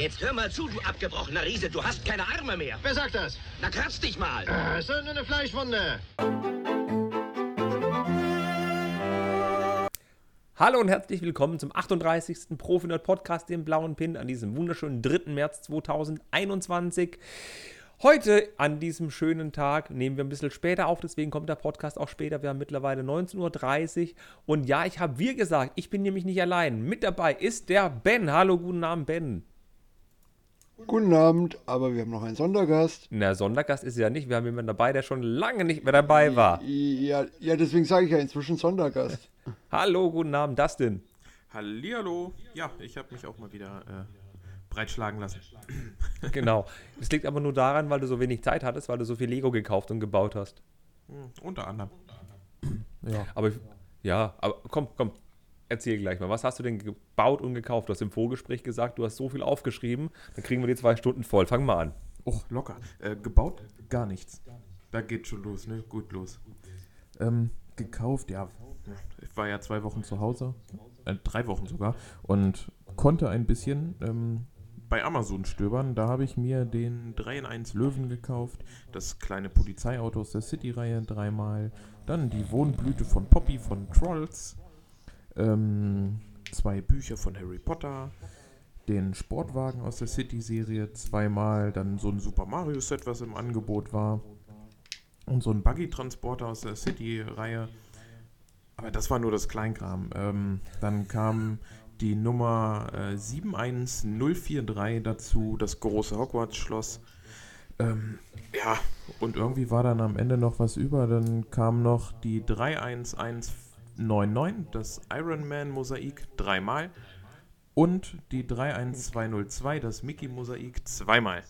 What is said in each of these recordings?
Jetzt hör mal zu, du abgebrochener Riese. Du hast keine Arme mehr. Wer sagt das? Na, kratz dich mal. Äh, ist nur eine Fleischwunde. Hallo und herzlich willkommen zum 38. Profinerd Podcast, dem blauen Pin, an diesem wunderschönen 3. März 2021. Heute an diesem schönen Tag nehmen wir ein bisschen später auf, deswegen kommt der Podcast auch später. Wir haben mittlerweile 19.30 Uhr und ja, ich habe wir gesagt, ich bin nämlich nicht allein. Mit dabei ist der Ben. Hallo, guten Abend, Ben. Guten Abend, aber wir haben noch einen Sondergast. Na, Sondergast ist ja nicht. Wir haben jemanden dabei, der schon lange nicht mehr dabei war. Ja, ja deswegen sage ich ja inzwischen Sondergast. Hallo, guten Abend, Dustin. Hallihallo. Ja, ich habe mich auch mal wieder äh, breitschlagen lassen. Genau. Es liegt aber nur daran, weil du so wenig Zeit hattest, weil du so viel Lego gekauft und gebaut hast. Hm, unter anderem. Ja. Aber ja, aber komm, komm. Erzähl gleich mal, was hast du denn gebaut und gekauft? Du hast im Vorgespräch gesagt, du hast so viel aufgeschrieben, dann kriegen wir die zwei Stunden voll. Fang mal an. Oh, locker. Äh, gebaut? Gar nichts. Da geht schon los, ne? Gut los. Ähm, gekauft, ja. Ich war ja zwei Wochen zu Hause, äh, drei Wochen sogar, und konnte ein bisschen ähm, bei Amazon stöbern. Da habe ich mir den 3 in 1 Löwen gekauft, das kleine Polizeiauto aus der City-Reihe dreimal, dann die Wohnblüte von Poppy von Trolls, ähm, zwei Bücher von Harry Potter, den Sportwagen aus der City-Serie zweimal, dann so ein Super Mario-Set, was im Angebot war und so ein Buggy-Transporter aus der City-Reihe. Aber das war nur das Kleinkram. Ähm, dann kam die Nummer äh, 71043 dazu, das große Hogwarts-Schloss. Ähm, ja, und irgendwie war dann am Ende noch was über. Dann kam noch die 31199, das Iron Man Mosaik dreimal. Und die 31202, das Mickey Mosaik zweimal.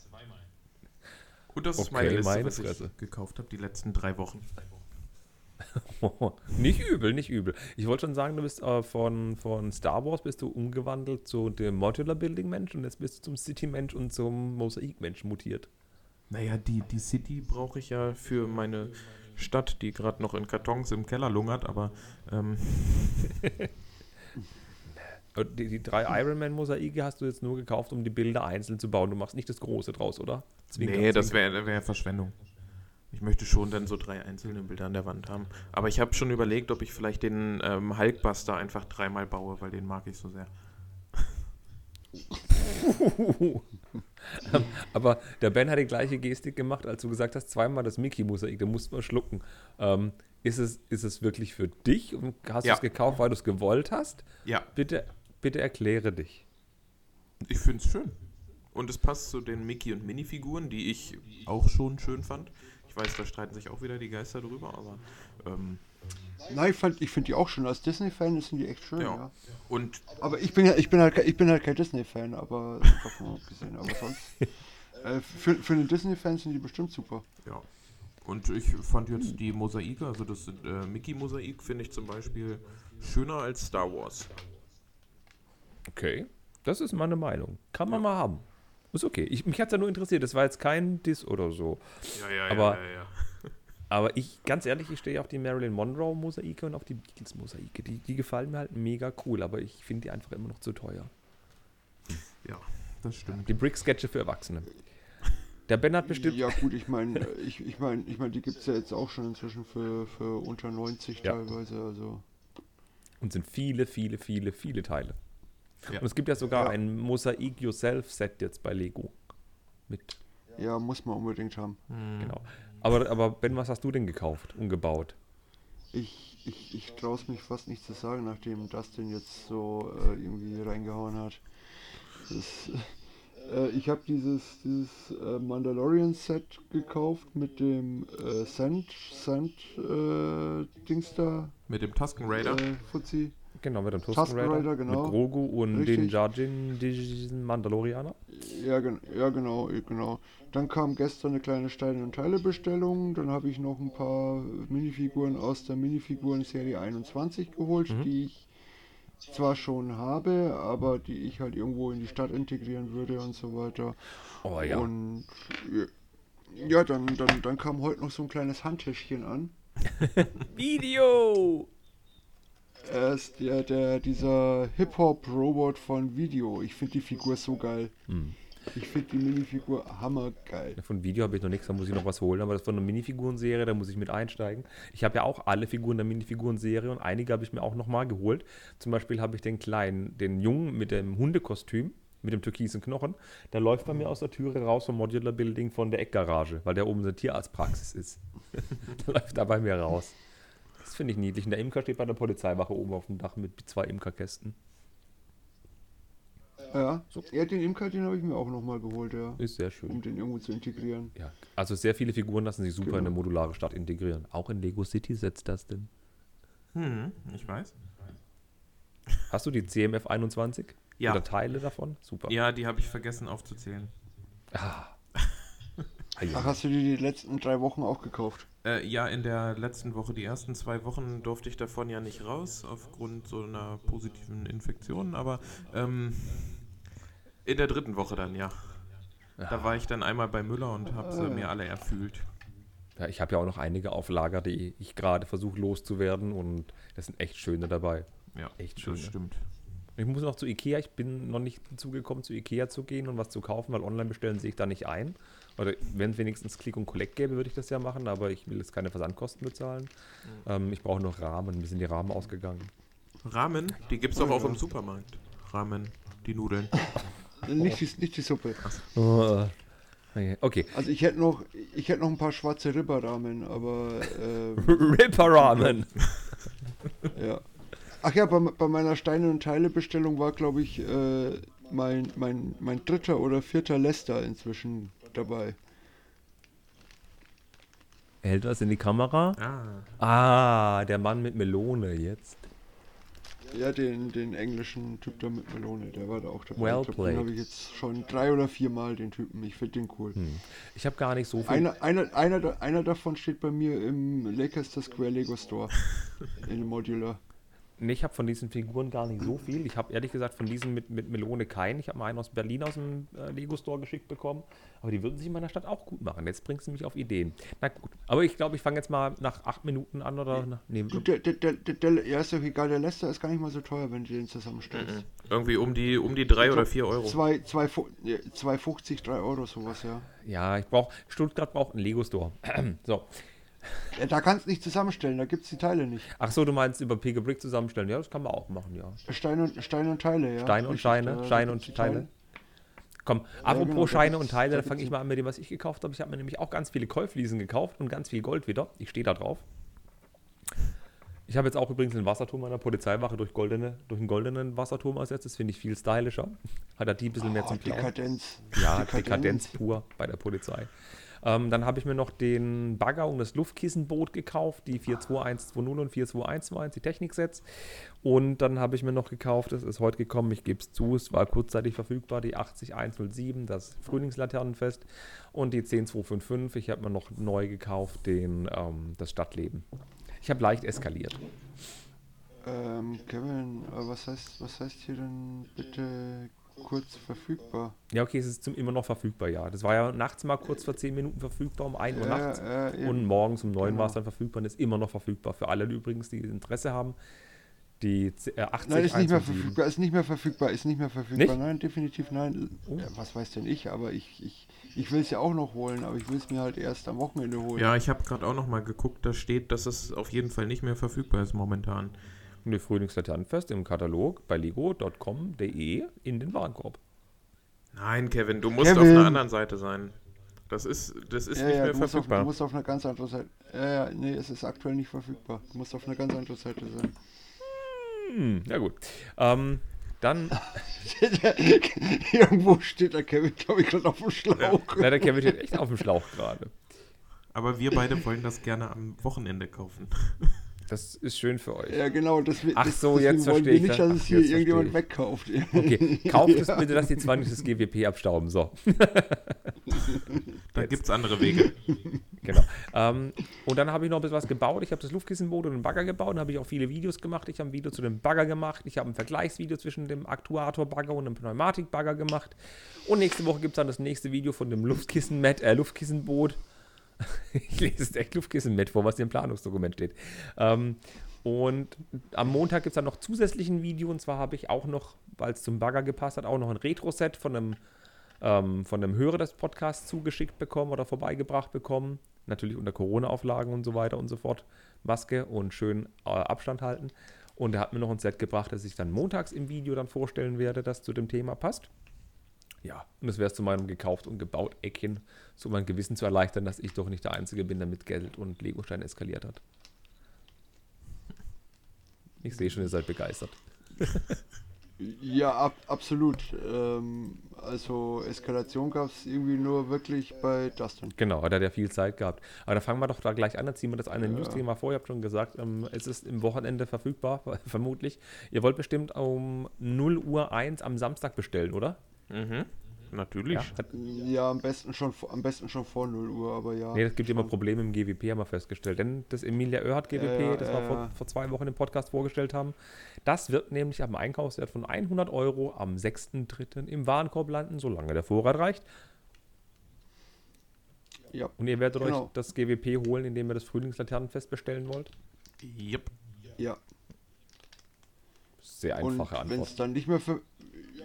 Und das ist meine Okay, Liste, meine was Fresse. ich gekauft habe die letzten drei Wochen. nicht übel, nicht übel. Ich wollte schon sagen, du bist äh, von, von Star Wars bist du umgewandelt zu dem Modular Building Mensch und jetzt bist du zum City Mensch und zum Mosaik Mensch mutiert. Naja, die, die City brauche ich ja für meine Stadt, die gerade noch in Kartons im Keller lungert, aber ähm, Aber Die, die drei Iron Man Mosaike hast du jetzt nur gekauft, um die Bilder einzeln zu bauen. Du machst nicht das große draus, oder? Zwinker, nee, das wäre wär Verschwendung. Ich möchte schon dann so drei einzelne Bilder an der Wand haben. Aber ich habe schon überlegt, ob ich vielleicht den ähm, Hulkbuster einfach dreimal baue, weil den mag ich so sehr. Aber der Ben hat die gleiche Gestik gemacht, als du gesagt hast, zweimal das Mickey-Mosaik, da musst du schlucken. Ähm, ist, es, ist es wirklich für dich und hast Ja. du es gekauft, weil du es gewollt hast? Ja, Bitte, bitte erkläre dich. ich finde es schön. Und es passt zu den Mickey- und Minifiguren, die ich auch schon schön fand. Ich weiß, da streiten sich auch wieder die Geister drüber, aber ähm, Nein, ich, fand- ich finde die auch schön. Als Disney-Fan sind die echt schön, ja. ja. Und Aber ich bin ja, ich bin halt, ich bin halt kein Disney-Fan, aber davon abgesehen. Aber sonst. Äh, für, für einen Disney-Fan sind die bestimmt super. Ja. Und ich fand jetzt die Mosaike, also das äh, Mickey-Mosaik, finde ich zum Beispiel schöner als Star Wars. Okay, das ist meine Meinung. Kann man mal haben. Ist okay. Ich, mich hat es ja nur interessiert. Das war jetzt kein Diss oder so. Ja, ja, Aber- ja, ja. Aber ich, ganz ehrlich, ich stehe auf die Marilyn Monroe Mosaike und auf die Beatles Mosaike. Die, die gefallen mir halt mega cool, aber ich finde die einfach immer noch zu teuer. Ja, das stimmt. Die Brick-Sketche für Erwachsene. Der Ben hat bestimmt. Ja gut, ich meine, ich, ich meine, ich meine, die gibt es ja jetzt auch schon inzwischen für, für unter 90 Ja. teilweise. Also Und sind viele, viele, viele, viele Teile. Ja. Und es gibt ja sogar Ja. ein Mosaik Yourself Set jetzt bei Lego. Mit, ja, muss man unbedingt haben. genau. Aber, aber Ben, was hast du denn gekauft und gebaut? Ich, ich, ich traue es mich fast nicht zu sagen, nachdem Dustin jetzt so äh, irgendwie reingehauen hat. Das, äh, ich habe dieses, dieses äh, Mandalorian-Set gekauft mit dem äh, Sand, Sand äh, Dings da, Mit dem Tusken Raider. äh, Fuzzi. Genau, mit dem Tusken Raider, Raider, genau. mit Grogu und Richtig. den Jajin, diesen Mandalorianer. Ja, ja, genau, genau. Dann kam gestern eine kleine Steine- und Teilebestellung. Dann habe ich noch ein paar Minifiguren aus der Minifiguren-Serie 21 geholt, Mhm. die ich zwar schon habe, aber die ich halt irgendwo in die Stadt integrieren würde und so weiter. Oh ja. Und ja, ja dann, dann, dann kam heute noch so ein kleines Handtäschchen an. Video! Er ist der, der, dieser Hip-Hop-Robot von Video. Ich finde die Figur so geil. Hm. Ich finde die Minifigur hammergeil. Von Video habe ich noch nichts, da muss ich noch was holen, aber das von einer Minifigurenserie, da muss ich mit einsteigen. Ich habe ja auch alle Figuren der Minifigurenserie und einige habe ich mir auch nochmal geholt. Zum Beispiel habe ich den kleinen, den Jungen mit dem Hundekostüm, mit dem türkisen Knochen, der läuft bei mir aus der Türe raus vom Modular Building von der Eckgarage, weil der oben so eine Tierarztpraxis ist. der läuft da bei mir raus. Das finde ich niedlich. Und der Imker steht bei der Polizeiwache oben auf dem Dach mit zwei Imkerkästen. Ja, ja den Imker, den habe ich mir auch nochmal geholt, ja. Ist sehr schön. Um den irgendwo zu integrieren. Ja, also sehr viele Figuren lassen sich super Genau. in eine modulare Stadt integrieren. Auch in Lego City setzt das denn. Hm, ich weiß. Hast du die CMF 21? Ja. Oder Teile davon? Super. Ja, die habe ich vergessen aufzuzählen. Ah. Ach, hast du dir die letzten drei Wochen auch gekauft? Äh, ja, in der letzten Woche, die ersten zwei Wochen durfte ich davon ja nicht raus, aufgrund so einer positiven Infektion, aber ähm, in der dritten Woche dann, ja. Da war ich dann einmal bei Müller und habe sie mir alle erfüllt. Ja, ich habe ja auch noch einige auf Lager, die ich gerade versuche loszuwerden und das sind echt schöne dabei. Ja, Echt schön, das stimmt. Ich muss noch zu Ikea, ich bin noch nicht dazu gekommen, zu Ikea zu gehen und was zu kaufen, weil online bestellen sehe ich da nicht ein. Oder wenn es wenigstens Click und Collect gäbe, würde ich das ja machen, aber ich will jetzt keine Versandkosten bezahlen. Ähm, ich brauche noch Rahmen, mir sind die Rahmen ausgegangen. Ramen, die gibt's doch auch im Supermarkt. Ramen, die Nudeln. Nicht, die, nicht die Suppe. Oh. Okay. okay. Also ich hätte noch, ich hätte noch ein paar schwarze Ribberrahmen, aber äh, Ripper Ramen. ja. Ach ja, bei, bei meiner Steine- und Teile-Bestellung war, glaube ich, äh, mein, mein, mein dritter oder vierter Lester inzwischen dabei. Hält das in die Kamera? Ah, Ah, der Mann mit Melone jetzt. Ja, den, den englischen Typ da mit Melone, der war da auch dabei. Well ich glaub, den habe ich jetzt schon drei oder vier Mal, den Typen. Ich finde den cool. Ich habe gar nicht so viel. Einer, einer, einer, einer davon steht bei mir im Leicester Square Lego Store. in dem Modular. Nee, ich habe von diesen Figuren gar nicht so viel. Ich habe ehrlich gesagt von diesen mit, mit Melone keinen. Ich habe mal einen aus Berlin aus dem äh, Lego Store geschickt bekommen. Aber die würden sich in meiner Stadt auch gut machen. Jetzt bringst du mich auf Ideen. Na gut. Aber ich glaube, ich fange jetzt mal nach acht Minuten an oder nach. Nee, Du, der, der, der, der, ja, ist doch egal, der Lester ist gar nicht mal so teuer, wenn du den zusammenstellst. irgendwie um die, um die drei oder vier Euro. Zwei, zwei, fu- ja, 2,50, 3 Euro, sowas, ja. ja, ich brauche. Stuttgart braucht einen Lego Store. so. Ja da kannst du nicht zusammenstellen, da gibt es die Teile nicht. Ach so, du meinst über Pega Brick zusammenstellen. Ja, das kann man auch machen, ja. Steine und, Steine und Teile, ja. Steine und Richtig, Scheine, Scheine und Teile. Komm, apropos genau, da Scheine gibt's- und Teile, da fange ich mal an mit dem, was ich gekauft habe. Ich habe mir nämlich auch ganz viele Käufliesen gekauft und ganz viel Gold wieder. Ich stehe da drauf. Ich habe jetzt auch übrigens den Wasserturm meiner Polizeiwache durch, goldene, durch einen goldenen Wasserturm ersetzt. Das finde ich viel stylischer. Hat er die ein bisschen mehr Oh, zum Klauen. Dekadenz. Ja, Dekadenz pur bei der Polizei. Ähm, dann habe ich mir noch den Bagger und das Luftkissenboot gekauft, die 42120 und 42121, die Techniksets. Und dann habe ich mir noch gekauft, es ist heute gekommen, ich gebe es zu, es war kurzzeitig verfügbar, die 80107, das Frühlingslaternenfest und die 10255. Ich habe mir noch neu gekauft, den, ähm, das Stadtleben. Ich habe leicht eskaliert. Ähm, Kevin, äh, was heißt, was heißt hier denn bitte kurz verfügbar? Ja, okay, es ist zum, immer noch verfügbar, ja. Das war ja nachts mal kurz vor 10 Minuten verfügbar, um 1 Uhr Ja, nachts. ja, und morgens um 9 Genau. war es dann verfügbar und ist immer noch verfügbar. Für alle übrigens, die Interesse haben. Die äh, 80 Nein, ist nicht mehr 107. verfügbar, ist nicht mehr verfügbar, ist nicht mehr verfügbar. Nicht? Nein, definitiv nein. Oh. Was weiß denn ich, aber ich, ich, ich will es ja auch noch holen, aber ich will es mir halt erst am Wochenende holen. Ja, ich habe gerade auch noch mal geguckt, da steht, dass es auf jeden Fall nicht mehr verfügbar ist momentan. Die Frühlingslaternenfest im Katalog bei lego.com.de in den Warenkorb. Nein, Kevin, du musst Kevin. auf einer anderen Seite sein. Das ist, das ist ja, nicht ja, mehr du musst, auf, du verfügbar. musst auf eine ganz andere Seite. Ja, ja, nee, es ist aktuell nicht verfügbar. Du musst auf eine ganz andere Seite sein. Hm, ja gut. Ähm, dann, Irgendwo steht der Kevin, glaube ich, gerade auf dem Schlauch. leider Kevin steht echt auf dem Schlauch gerade. Aber wir beide wollen das gerne am Wochenende kaufen. Das ist schön für euch. Ja, genau. Das, Ach das, so, deswegen jetzt verstehe wir ich nicht, das. dass es Ach, hier jetzt irgendjemand wegkauft. Okay, kauft es bitte, dass die zwar nicht das GWP abstauben. So, Da gibt es andere Wege. genau. Ähm, und dann habe ich noch ein bisschen was gebaut. Ich habe das Luftkissenboot und den Bagger gebaut. Dann habe ich auch viele Videos gemacht. Ich habe ein Video zu dem Bagger gemacht. Ich habe ein Vergleichsvideo zwischen dem Aktuator-Bagger und dem Pneumatik-Bagger gemacht. Und nächste Woche gibt es dann das nächste Video von dem Luftkissen äh, Luftkissenboot. Ich lese es echt Luftkissen-Met vor, was hier im Planungsdokument steht. Ähm, Und am Montag gibt es dann noch zusätzlich ein Video. Und zwar habe ich auch noch, weil es zum Bagger gepasst hat, auch noch ein Retro-Set von einem, ähm, von einem Hörer des Podcasts zugeschickt bekommen oder vorbeigebracht bekommen. Natürlich unter Corona-Auflagen und so weiter und so fort. Maske und schön äh, Abstand halten. Und er hat mir noch ein Set gebracht, das ich dann montags im Video dann vorstellen werde, das zu dem Thema passt. Ja, und das wäre es zu meinem gekauft und gebaut Eckchen, so mein Gewissen zu erleichtern, dass ich doch nicht der Einzige bin, der mit Geld und Legostein eskaliert hat. Ich sehe schon, ihr seid begeistert. Ja, ab, absolut. Ähm, also Eskalation gab es irgendwie nur wirklich bei Dustin. Genau, hat er ja viel Zeit gehabt. Aber da fangen wir doch da gleich an. Dann ziehen wir das eine News-Thema vor. Ihr habt schon gesagt, ähm, es ist im Wochenende verfügbar, vermutlich. Ihr wollt bestimmt um 0 Uhr 1 am Samstag bestellen, oder? Mhm. Natürlich. Ja, hat, Ja, am besten schon vor- am besten schon vor 0 Uhr, aber ja. nee, das gibt immer Probleme im GWP, haben wir festgestellt. Denn das Emilia Oerhardt GWP, ja, das wir ja, vor, vor zwei Wochen im Podcast vorgestellt haben, das wird nämlich am Einkaufswert von 100 Euro am 6.3. im Warenkorb landen, solange der Vorrat reicht. Ja. Und ihr werdet euch Genau. das GWP holen, indem ihr das Frühlingslaternenfest bestellen wollt. Yep. Ja. Sehr Und einfache wenn Antwort. es dann nicht mehr ver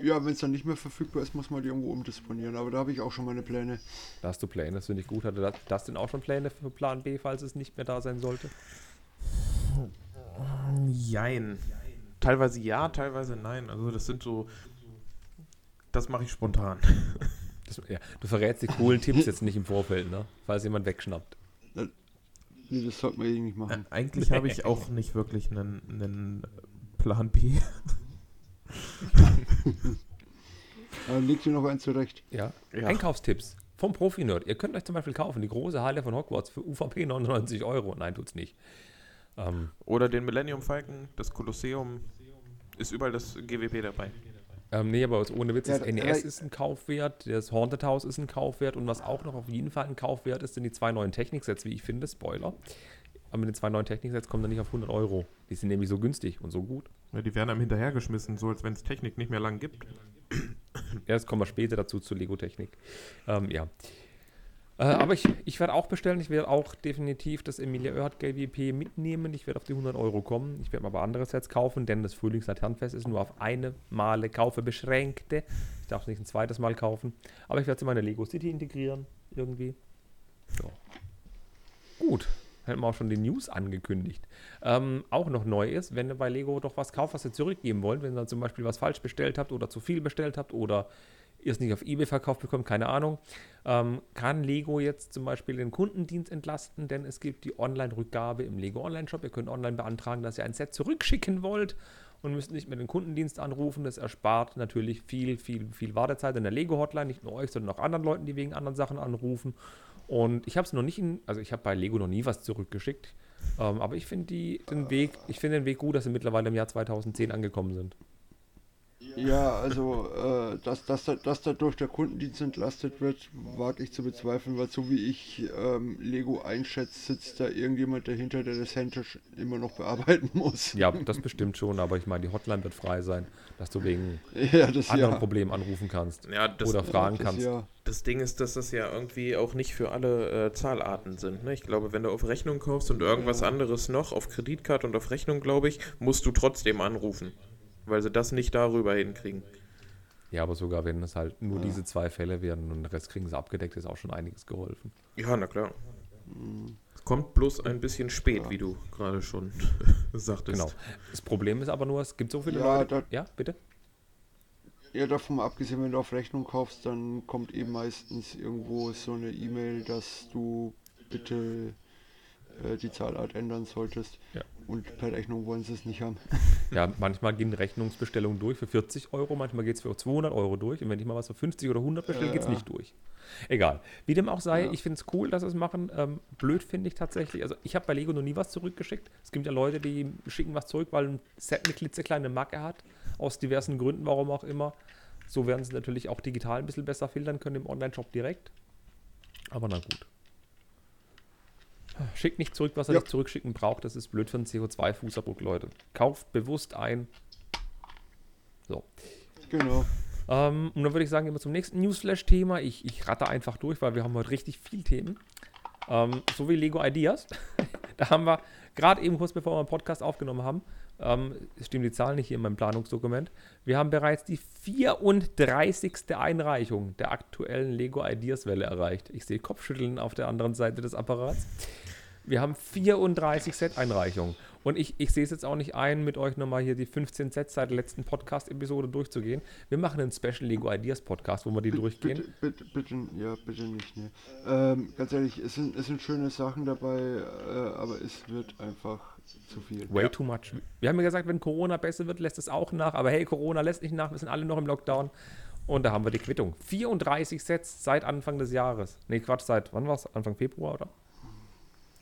ja, wenn es dann nicht mehr verfügbar ist, muss man die irgendwo umdisponieren. Aber da habe ich auch schon meine Pläne. Da hast du Pläne, das finde ich gut. Hatte das, das denn auch schon Pläne für Plan B, falls es nicht mehr da sein sollte? Jein. Teilweise ja, teilweise nein. Also das sind so. Das mache ich spontan. Das, ja, du verrätst die coolen Tipps jetzt nicht im Vorfeld, ne? Falls jemand wegschnappt. Nee, das sollte man eh nicht machen. Eigentlich habe ich auch nicht wirklich einen, einen Plan B. Dann legt ihr noch einen zurecht. Ja. Ja. Einkaufstipps vom Profi-Nerd. Ihr könnt euch zum Beispiel kaufen die große Halle von Hogwarts für UVP 99 Euro. Nein, tut's nicht. Ähm, Oder den Millennium Falcon, das Kolosseum. Ist überall das GWP dabei. ähm, nee, aber ohne Witz, Ja, das da- NES ist ein Kaufwert, das Haunted House ist ein Kaufwert und was auch noch auf jeden Fall ein Kaufwert ist, sind die zwei neuen Techniksets, wie ich finde, Spoiler. Aber mit den zwei neuen Techniksets kommen dann nicht auf 100 Euro. Die sind nämlich so günstig und so gut. Ja, die werden einem hinterhergeschmissen, so als wenn es Technik nicht mehr lang gibt. Ja, jetzt kommen wir später dazu zur Lego-Technik. Ähm, ja. Äh, aber ich, ich werde auch bestellen. Ich werde auch definitiv das Emilia Oerhardt GWP mitnehmen. Ich werde auf die 100 Euro kommen. Ich werde mir aber andere Sets kaufen, denn das Frühlingslaternenfest ist nur auf eine Male Kaufe beschränkte. Ich darf es nicht ein zweites Mal kaufen. Aber ich werde es in meine Lego City integrieren. Irgendwie. Ja. Gut. Hätten wir auch schon die News angekündigt. Ähm, auch noch neu ist, wenn ihr bei Lego doch was kauft, was ihr zurückgeben wollt, wenn ihr zum Beispiel was falsch bestellt habt oder zu viel bestellt habt oder ihr es nicht auf Ebay verkauft bekommt, keine Ahnung, ähm, kann Lego jetzt zum Beispiel den Kundendienst entlasten, denn es gibt die Online-Rückgabe im Lego Online-Shop. Ihr könnt online beantragen, dass ihr ein Set zurückschicken wollt und müsst nicht mehr den Kundendienst anrufen. Das erspart natürlich viel, viel, viel Wartezeit in der Lego-Hotline, nicht nur euch, sondern auch anderen Leuten, die wegen anderen Sachen anrufen. Und ich habe es noch nicht in, also ich habe bei Lego noch nie was zurückgeschickt. Ähm, aber ich finde den Weg, ich finde den Weg gut, dass sie mittlerweile im Jahr 2010 angekommen sind. Ja, also, äh, dass, dass, da- dass dadurch der Kundendienst entlastet wird, wage ich zu bezweifeln, weil so wie ich ähm, Lego einschätze, sitzt da irgendjemand dahinter, der das händisch immer noch bearbeiten muss. Ja, das bestimmt schon, aber ich meine, die Hotline wird frei sein, dass du wegen Ja, das anderen ja. Problemen anrufen kannst Ja, das, oder fragen das kannst. Ja. das Ding ist, dass das ja irgendwie auch nicht für alle äh, Zahlarten sind. Ne? Ich glaube, wenn du auf Rechnung kaufst und irgendwas anderes noch, auf Kreditkarte und auf Rechnung, glaube ich, musst du trotzdem anrufen. Weil sie das nicht darüber hinkriegen. Ja, aber sogar wenn es halt nur diese zwei Fälle wären und den Rest kriegen sie abgedeckt, ist auch schon einiges geholfen. Ja, na klar. Es kommt bloß ein bisschen spät, wie du gerade schon sagtest. Genau. Das Problem ist aber nur, es gibt so viele Ja, Leute. da- Ja, bitte? ja, davon abgesehen, wenn du auf Rechnung kaufst, dann kommt eben meistens irgendwo so eine E-Mail, dass du bitte äh, die Zahlart ändern solltest. Ja. Und per Rechnung wollen sie es nicht haben. Ja, manchmal gehen Rechnungsbestellungen durch für 40 Euro, manchmal geht es für 200 Euro durch. Und wenn ich mal was für 50 oder 100 bestelle, Ja, geht es nicht durch. Egal. Wie dem auch sei, Ja. ich finde es cool, dass sie es machen. Ähm, blöd finde ich tatsächlich. Also, ich habe bei Lego noch nie was zurückgeschickt. Es gibt ja Leute, die schicken was zurück, weil ein Set eine klitzekleine Macke hat. Aus diversen Gründen, warum auch immer. So werden sie natürlich auch digital ein bisschen besser filtern können im Online-Shop direkt. Aber na gut. Schickt nicht zurück, was ihr Ja. nicht zurückschicken braucht. Das ist blöd für einen CO2-Fußabdruck, Leute. Kauft bewusst ein. So. Genau. Ähm, und dann würde ich sagen, gehen wir zum nächsten Newsflash-Thema. Ich, ich ratte einfach durch, weil wir haben heute richtig viel Themen. Ähm, so wie Lego Ideas. Da haben wir gerade eben kurz bevor wir den Podcast aufgenommen haben, ähm, stimmen die Zahlen nicht hier in meinem Planungsdokument. Wir haben bereits die 34. Einreichung der aktuellen Lego Ideas Welle erreicht. Ich sehe Kopfschütteln auf der anderen Seite des Apparats. Wir haben 34 Set-Einreichungen. Und ich, ich sehe es jetzt auch nicht ein, mit euch nochmal hier die 15 Sets seit der letzten Podcast-Episode durchzugehen. Wir machen einen Special Lego Ideas Podcast, wo wir die Bitte, durchgehen. bitte, bitte, ja, bitte nicht. Ne. Ähm, ganz ehrlich, es sind, es sind schöne Sachen dabei, äh, aber es wird einfach zu viel. Way too much. Wir haben ja gesagt, wenn Corona besser wird, lässt es auch nach. Aber hey, Corona lässt nicht nach. Wir sind alle noch im Lockdown. Und da haben wir die Quittung. 34 Sets seit Anfang des Jahres. Nee, Quatsch, seit wann war es? Anfang Februar, oder?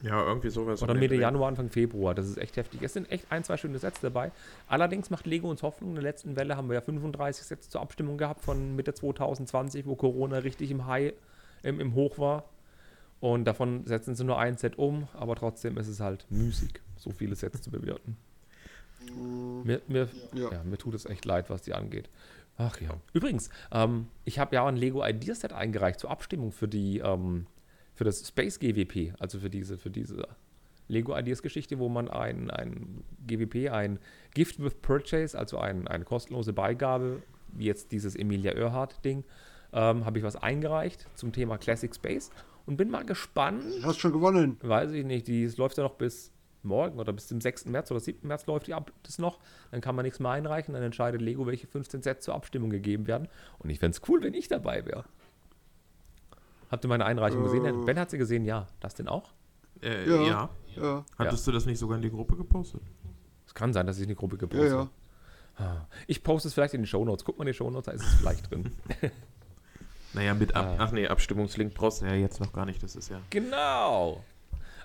Ja, irgendwie sowas. Oder Mitte. Januar, Anfang Februar. Das ist echt heftig. Es sind echt ein, zwei schöne Sets dabei. Allerdings macht Lego uns Hoffnung. In der letzten Welle haben wir ja 35 Sets zur Abstimmung gehabt von Mitte 2020, wo Corona richtig im High, im, im Hoch war. Und davon setzen sie nur ein Set um, aber trotzdem ist es halt müßig, so viele Sets zu bewerten. Mir, mir, ja. Ja. mir tut es echt leid, was die angeht. Ach ja. Übrigens, ähm, ich habe ja ein Lego Idea Set eingereicht zur Abstimmung für die ähm, für das Space GWP, also für diese für diese Lego Ideas Geschichte, wo man ein, ein GWP, ein Gift with Purchase, also ein, eine kostenlose Beigabe, wie jetzt dieses Emilia Earhart Ding, ähm, habe ich was eingereicht zum Thema Classic Space und bin mal gespannt, Hast schon gewonnen. weiß ich nicht, die läuft ja noch bis morgen oder bis zum 6. März oder 7. März läuft die ab das noch. Dann kann man nichts mehr einreichen, dann entscheidet Lego, welche 15 Sets zur Abstimmung gegeben werden. Und ich fände es cool, wenn ich dabei wäre. Habt ihr meine Einreichung gesehen? Äh. Ben hat sie gesehen, ja. Das denn auch? Äh, Ja. ja. Ja, Hattest du das nicht sogar in die Gruppe gepostet? Es kann sein, dass ich in die Gruppe ja, gepostet ja. habe. Ah. Ich poste es vielleicht in den Shownotes. Guck mal in die Shownotes, da ist es vielleicht drin. Naja, mit Ab Ah. Ach nee, Abstimmungslink brauchst du ja jetzt noch gar nicht. Das ist ja. genau.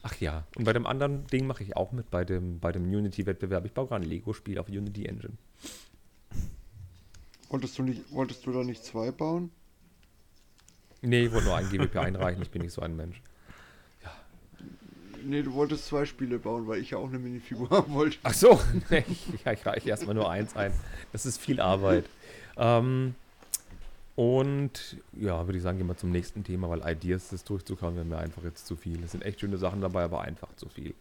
Ach ja, und bei dem anderen Ding mache ich auch mit, bei dem, bei dem Unity-Wettbewerb. Ich baue gerade ein Lego-Spiel auf Unity Engine. Wolltest du, nicht, wolltest du da nicht zwei bauen? Nee, ich wollte nur ein GWP einreichen, ich bin nicht so ein Mensch. Nee, du wolltest zwei Spiele bauen, weil ich ja auch eine Minifigur haben wollte. Ach so, nee, ja, ich reiche erstmal nur eins ein. Das ist viel Arbeit. Ähm, und ja, würde ich sagen, gehen wir zum nächsten Thema, weil Ideas, das durchzukommen, wäre mir einfach jetzt zu viel. Es sind echt schöne Sachen dabei, aber einfach zu viel.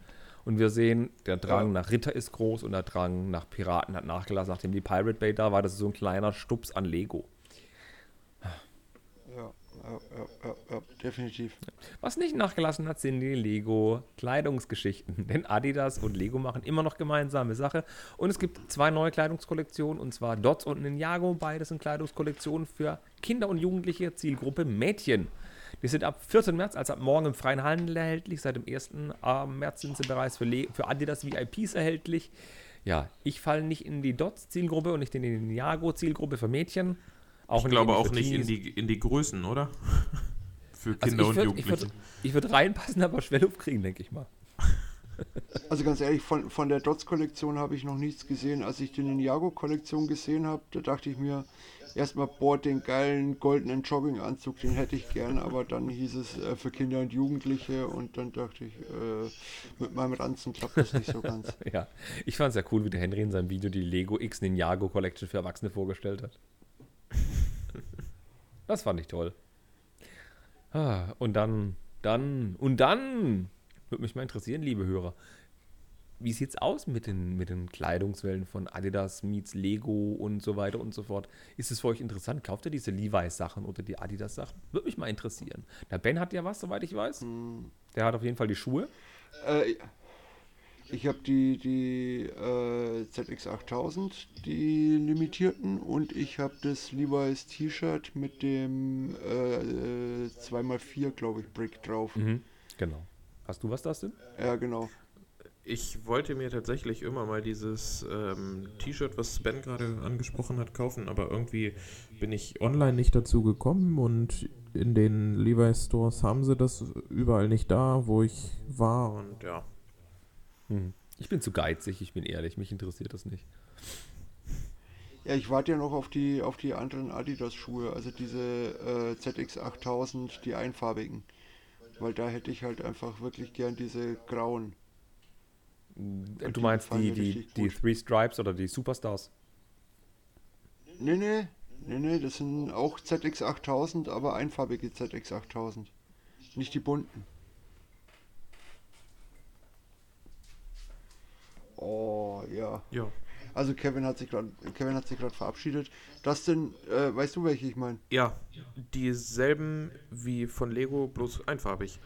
Und wir sehen, der Drang nach Ritter ist groß und der Drang nach Piraten hat nachgelassen, nachdem die Pirate Bay da war. Das ist so ein kleiner Stups an Lego. Ja, ja, definitiv. Was nicht nachgelassen hat, sind die Lego-Kleidungsgeschichten. Denn Adidas und Lego machen immer noch gemeinsame Sache. Und es gibt zwei neue Kleidungskollektionen, und zwar Dots und Ninjago. Beides sind Kleidungskollektionen für Kinder und Jugendliche, Zielgruppe Mädchen. Die sind ab 14. März, also ab morgen im freien Handel erhältlich. Seit dem 1. äh, März sind sie bereits für, Le für Adidas VIPs erhältlich. Ja, ich falle nicht in die Dots-Zielgruppe und nicht in die Ninjago-Zielgruppe für Mädchen. Auch Ich glaube auch nicht in die, in die Größen, oder? Für Also Kinder ich und würd- ich Jugendliche. würd- Ich würde reinpassen, aber schwer Luft kriegen, denke ich mal. Also ganz ehrlich, von, von der Dots-Kollektion habe ich noch nichts gesehen. Als ich die Ninjago-Kollektion gesehen habe, da dachte ich mir erstmal, boah, den geilen goldenen Jogginganzug, den hätte ich gern, aber dann hieß es äh, für Kinder und Jugendliche und dann dachte ich, äh, mit meinem Ranzen klappt das nicht so ganz. Ja, ich fand es ja cool, wie der Henry in seinem Video die Lego X Ninjago Collection für Erwachsene vorgestellt hat. Das fand ich toll. Ah, und dann, dann, und dann, würde mich mal interessieren, liebe Hörer, wie sieht's aus mit den, mit den Kleidungswellen von Adidas meets Lego und so weiter und so fort? Ist es für euch interessant? Kauft ihr diese Levi's-Sachen oder die Adidas-Sachen? Würde mich mal interessieren. Der Ben hat ja was, soweit ich weiß. Der hat auf jeden Fall die Schuhe. Äh, ich habe die, die äh, ZX8000, die limitierten, und ich habe das Levi's T-Shirt mit dem äh, äh, 2x4, glaube ich, Brick drauf. Mhm, genau. Hast du was, Dustin? Ja, genau. Ich wollte mir tatsächlich immer mal dieses ähm, T-Shirt, was Sven gerade angesprochen hat, kaufen, aber irgendwie bin ich online nicht dazu gekommen und in den Levi's Stores haben sie das überall nicht da, wo ich war und ja. Hm. Ich bin zu geizig, ich bin ehrlich, mich interessiert das nicht. Ja, ich warte ja noch auf die, auf die anderen Adidas-Schuhe, also diese äh, ZX8000, die einfarbigen. Weil da hätte ich halt einfach wirklich gern diese grauen. du die meinst gefallen die, die, die. Three Stripes oder die Superstars? Nee, nee, nee, nee, das sind auch ZX8000, aber einfarbige ZX8000. Nicht die bunten. Oh, ja. Ja. Also Kevin hat sich gerade Kevin hat sich gerade verabschiedet. Dustin, äh, weißt du, welche ich meine? Ja, dieselben wie von Lego, bloß einfarbig.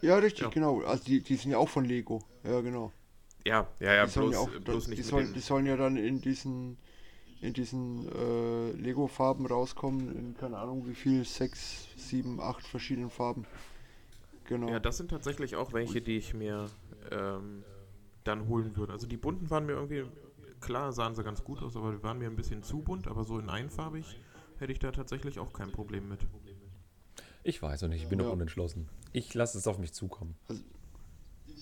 Ja, richtig, Ja. genau. Also die, die sind ja auch von Lego. Ja, genau. Ja, ja, ja, die sollen bloß, ja auch, bloß die, nicht mit sollen, die sollen ja dann in diesen in diesen äh, Lego-Farben rauskommen, in keine Ahnung wie viel, sechs, sieben, acht verschiedenen Farben. Genau. Ja, das sind tatsächlich auch welche, die ich mir ähm, dann holen würde. Also die bunten waren mir irgendwie, klar sahen sie ganz gut aus, aber die waren mir ein bisschen zu bunt, aber so in einfarbig hätte ich da tatsächlich auch kein Problem mit. Ich weiß noch nicht, ich bin Ja. noch unentschlossen. Ich lasse es auf mich zukommen.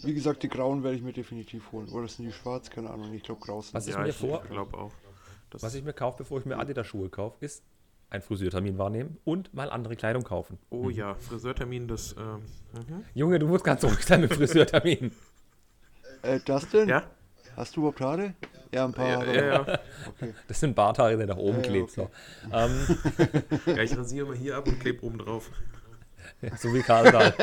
Wie gesagt, die grauen werde ich mir definitiv holen. Oder sind die schwarz? Keine Ahnung. Ich glaube grau sind Was die. ich ja, mir ich vor- glaube auch. Das Was ich mir kaufe, bevor ich mir Adidas-Schuhe kaufe, ist einen Friseurtermin wahrnehmen und mal andere Kleidung kaufen. oh ja, Friseurtermin, das, ähm, mhm. Junge, du musst ganz ruhig sein mit Friseurtermin. Äh, Dustin? Ja, Hast du überhaupt Haare? Ja, ein paar ja, Haare. ja, ja. Okay. Das sind Barthaare, der nach oben Ja, ja, klebt. okay. So. Ähm, ja, ich rasiere mal hier ab und klebe oben drauf. so wie Karl Dahl.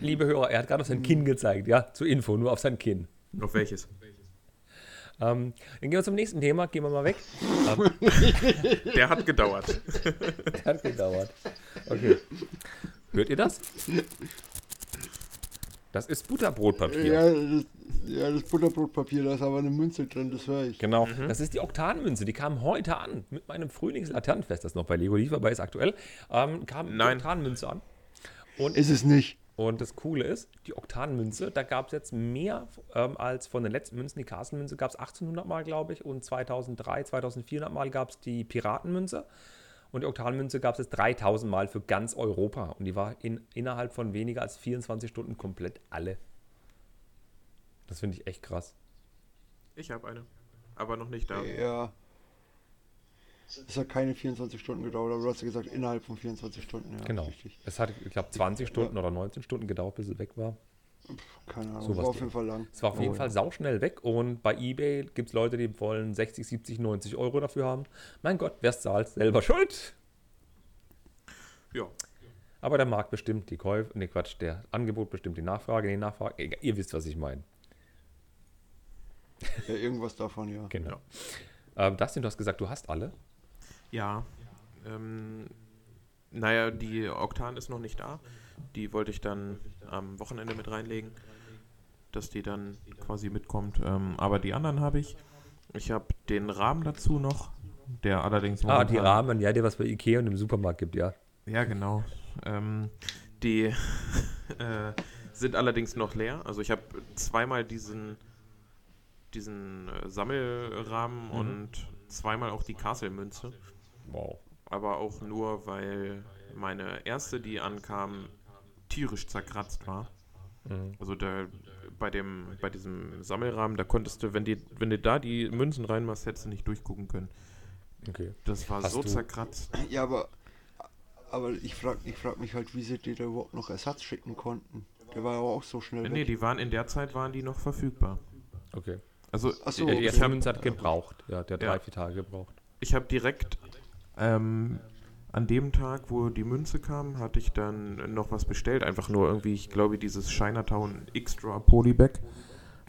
Liebe Hörer, er hat gerade auf sein Kinn gezeigt, ja, zur Info, nur auf sein Kinn. Auf welches? Ähm, dann gehen wir zum nächsten Thema, gehen wir mal weg. Ähm, Der hat gedauert. hat gedauert. Okay. Hört ihr das? Das ist Butterbrotpapier. Ja, das, ja, das Butterbrotpapier, da ist aber eine Münze drin, das höre ich. Genau, das ist die Oktanmünze, die kam heute an mit meinem Frühlingslaternenfest, das noch bei Lego lief, aber ist aktuell, ähm, kam die Nein. Oktanmünze an. Ist es nicht. Und das Coole ist, die Oktanmünze, da gab es jetzt mehr ähm, als von den letzten Münzen. Die Castle-Münze gab es 1800 Mal, glaube ich, und 2003, 2400 Mal gab es die Piratenmünze. Und die Oktanmünze gab es jetzt 3000 Mal für ganz Europa. Und die war in, innerhalb von weniger als 24 Stunden komplett alle. Das finde ich echt krass. Ich habe eine, aber noch nicht da. Ja. Es hat keine 24 Stunden gedauert, aber du hast ja gesagt, innerhalb von 24 Stunden. Ja, Genau. Richtig. Es hat, ich glaube, 20 Stunden oder 19 Stunden gedauert, bis es weg war. Keine Ahnung, Sowas war auf jeden Fall lang. Es war auf jeden Oh, Fall sauschnell weg und bei eBay gibt es Leute, die wollen 60, 70, 90 Euro dafür haben. Mein Gott, wer zahlt, selber schuld. Ja. Aber der Markt bestimmt die Käufe, ne Quatsch, der Angebot bestimmt die Nachfrage, die Nachfrage, egal, ihr wisst, was ich meine. Ja, irgendwas davon, ja. Genau. Ähm, Dustin, du hast gesagt, du hast alle. Ja. Ähm, naja, die Oktan ist noch nicht da. Die wollte ich dann am Wochenende mit reinlegen, dass die dann quasi mitkommt. Ähm, aber die anderen habe ich. Ich habe den Rahmen dazu noch, der allerdings Ah, die Rahmen, ja, die was bei Ikea und im Supermarkt gibt, ja. Ja, genau. Ähm, die äh, sind allerdings noch leer. Also ich habe zweimal diesen, diesen äh, Sammelrahmen und zweimal auch die Castle-Münze. Wow. Aber auch nur, weil meine erste, die ankam, tierisch zerkratzt war. Mhm. Also da bei dem, bei diesem Sammelrahmen, da konntest du, wenn die, wenn du da die Münzen reinmachst, hättest du nicht durchgucken können. Okay. Das war Hast so du- zerkratzt. Ja, aber, aber ich frage ich frag mich halt, wie sie dir da überhaupt noch Ersatz schicken konnten. Der war ja auch so schnell Nee, weg. die waren in der Zeit waren die noch verfügbar. Okay. Also so, Die okay. erste hab- Münze hat gebraucht. Ja, der hat Ja. drei, vier Tage gebraucht. Ich habe direkt ähm, an dem Tag, wo die Münze kam, hatte ich dann noch was bestellt. Einfach nur irgendwie, ich glaube, dieses Chinatown Extra Polybag.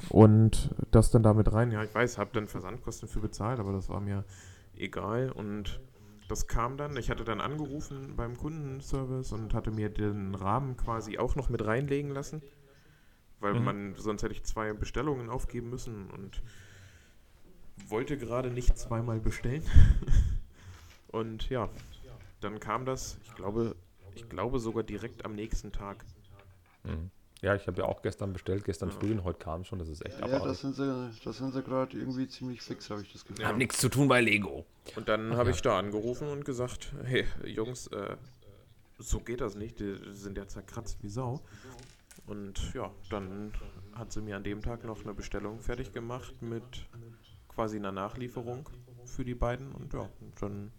Und das dann damit rein. Ja, ich weiß, habe dann Versandkosten für bezahlt, aber das war mir egal. Und das kam dann. Ich hatte dann angerufen beim Kundenservice und hatte mir den Rahmen quasi auch noch mit reinlegen lassen. Weil Mhm. man, sonst hätte ich zwei Bestellungen aufgeben müssen und wollte gerade nicht zweimal bestellen. Und ja, dann kam das, ich glaube, ich glaube sogar direkt am nächsten Tag. Mhm. Ja, ich habe ja auch gestern bestellt, gestern früh und heute kam schon, das ist echt Ja, abartig. das sind sie, das sind sie gerade irgendwie ziemlich fix, habe ich das Gefühl. Ja. Haben nichts zu tun bei Lego. Und dann habe ja. ich da angerufen und gesagt, hey Jungs, äh, so geht das nicht, die sind ja zerkratzt wie Sau. Und ja, dann hat sie mir an dem Tag noch eine Bestellung fertig gemacht mit quasi einer Nachlieferung für die beiden. Und ja, dann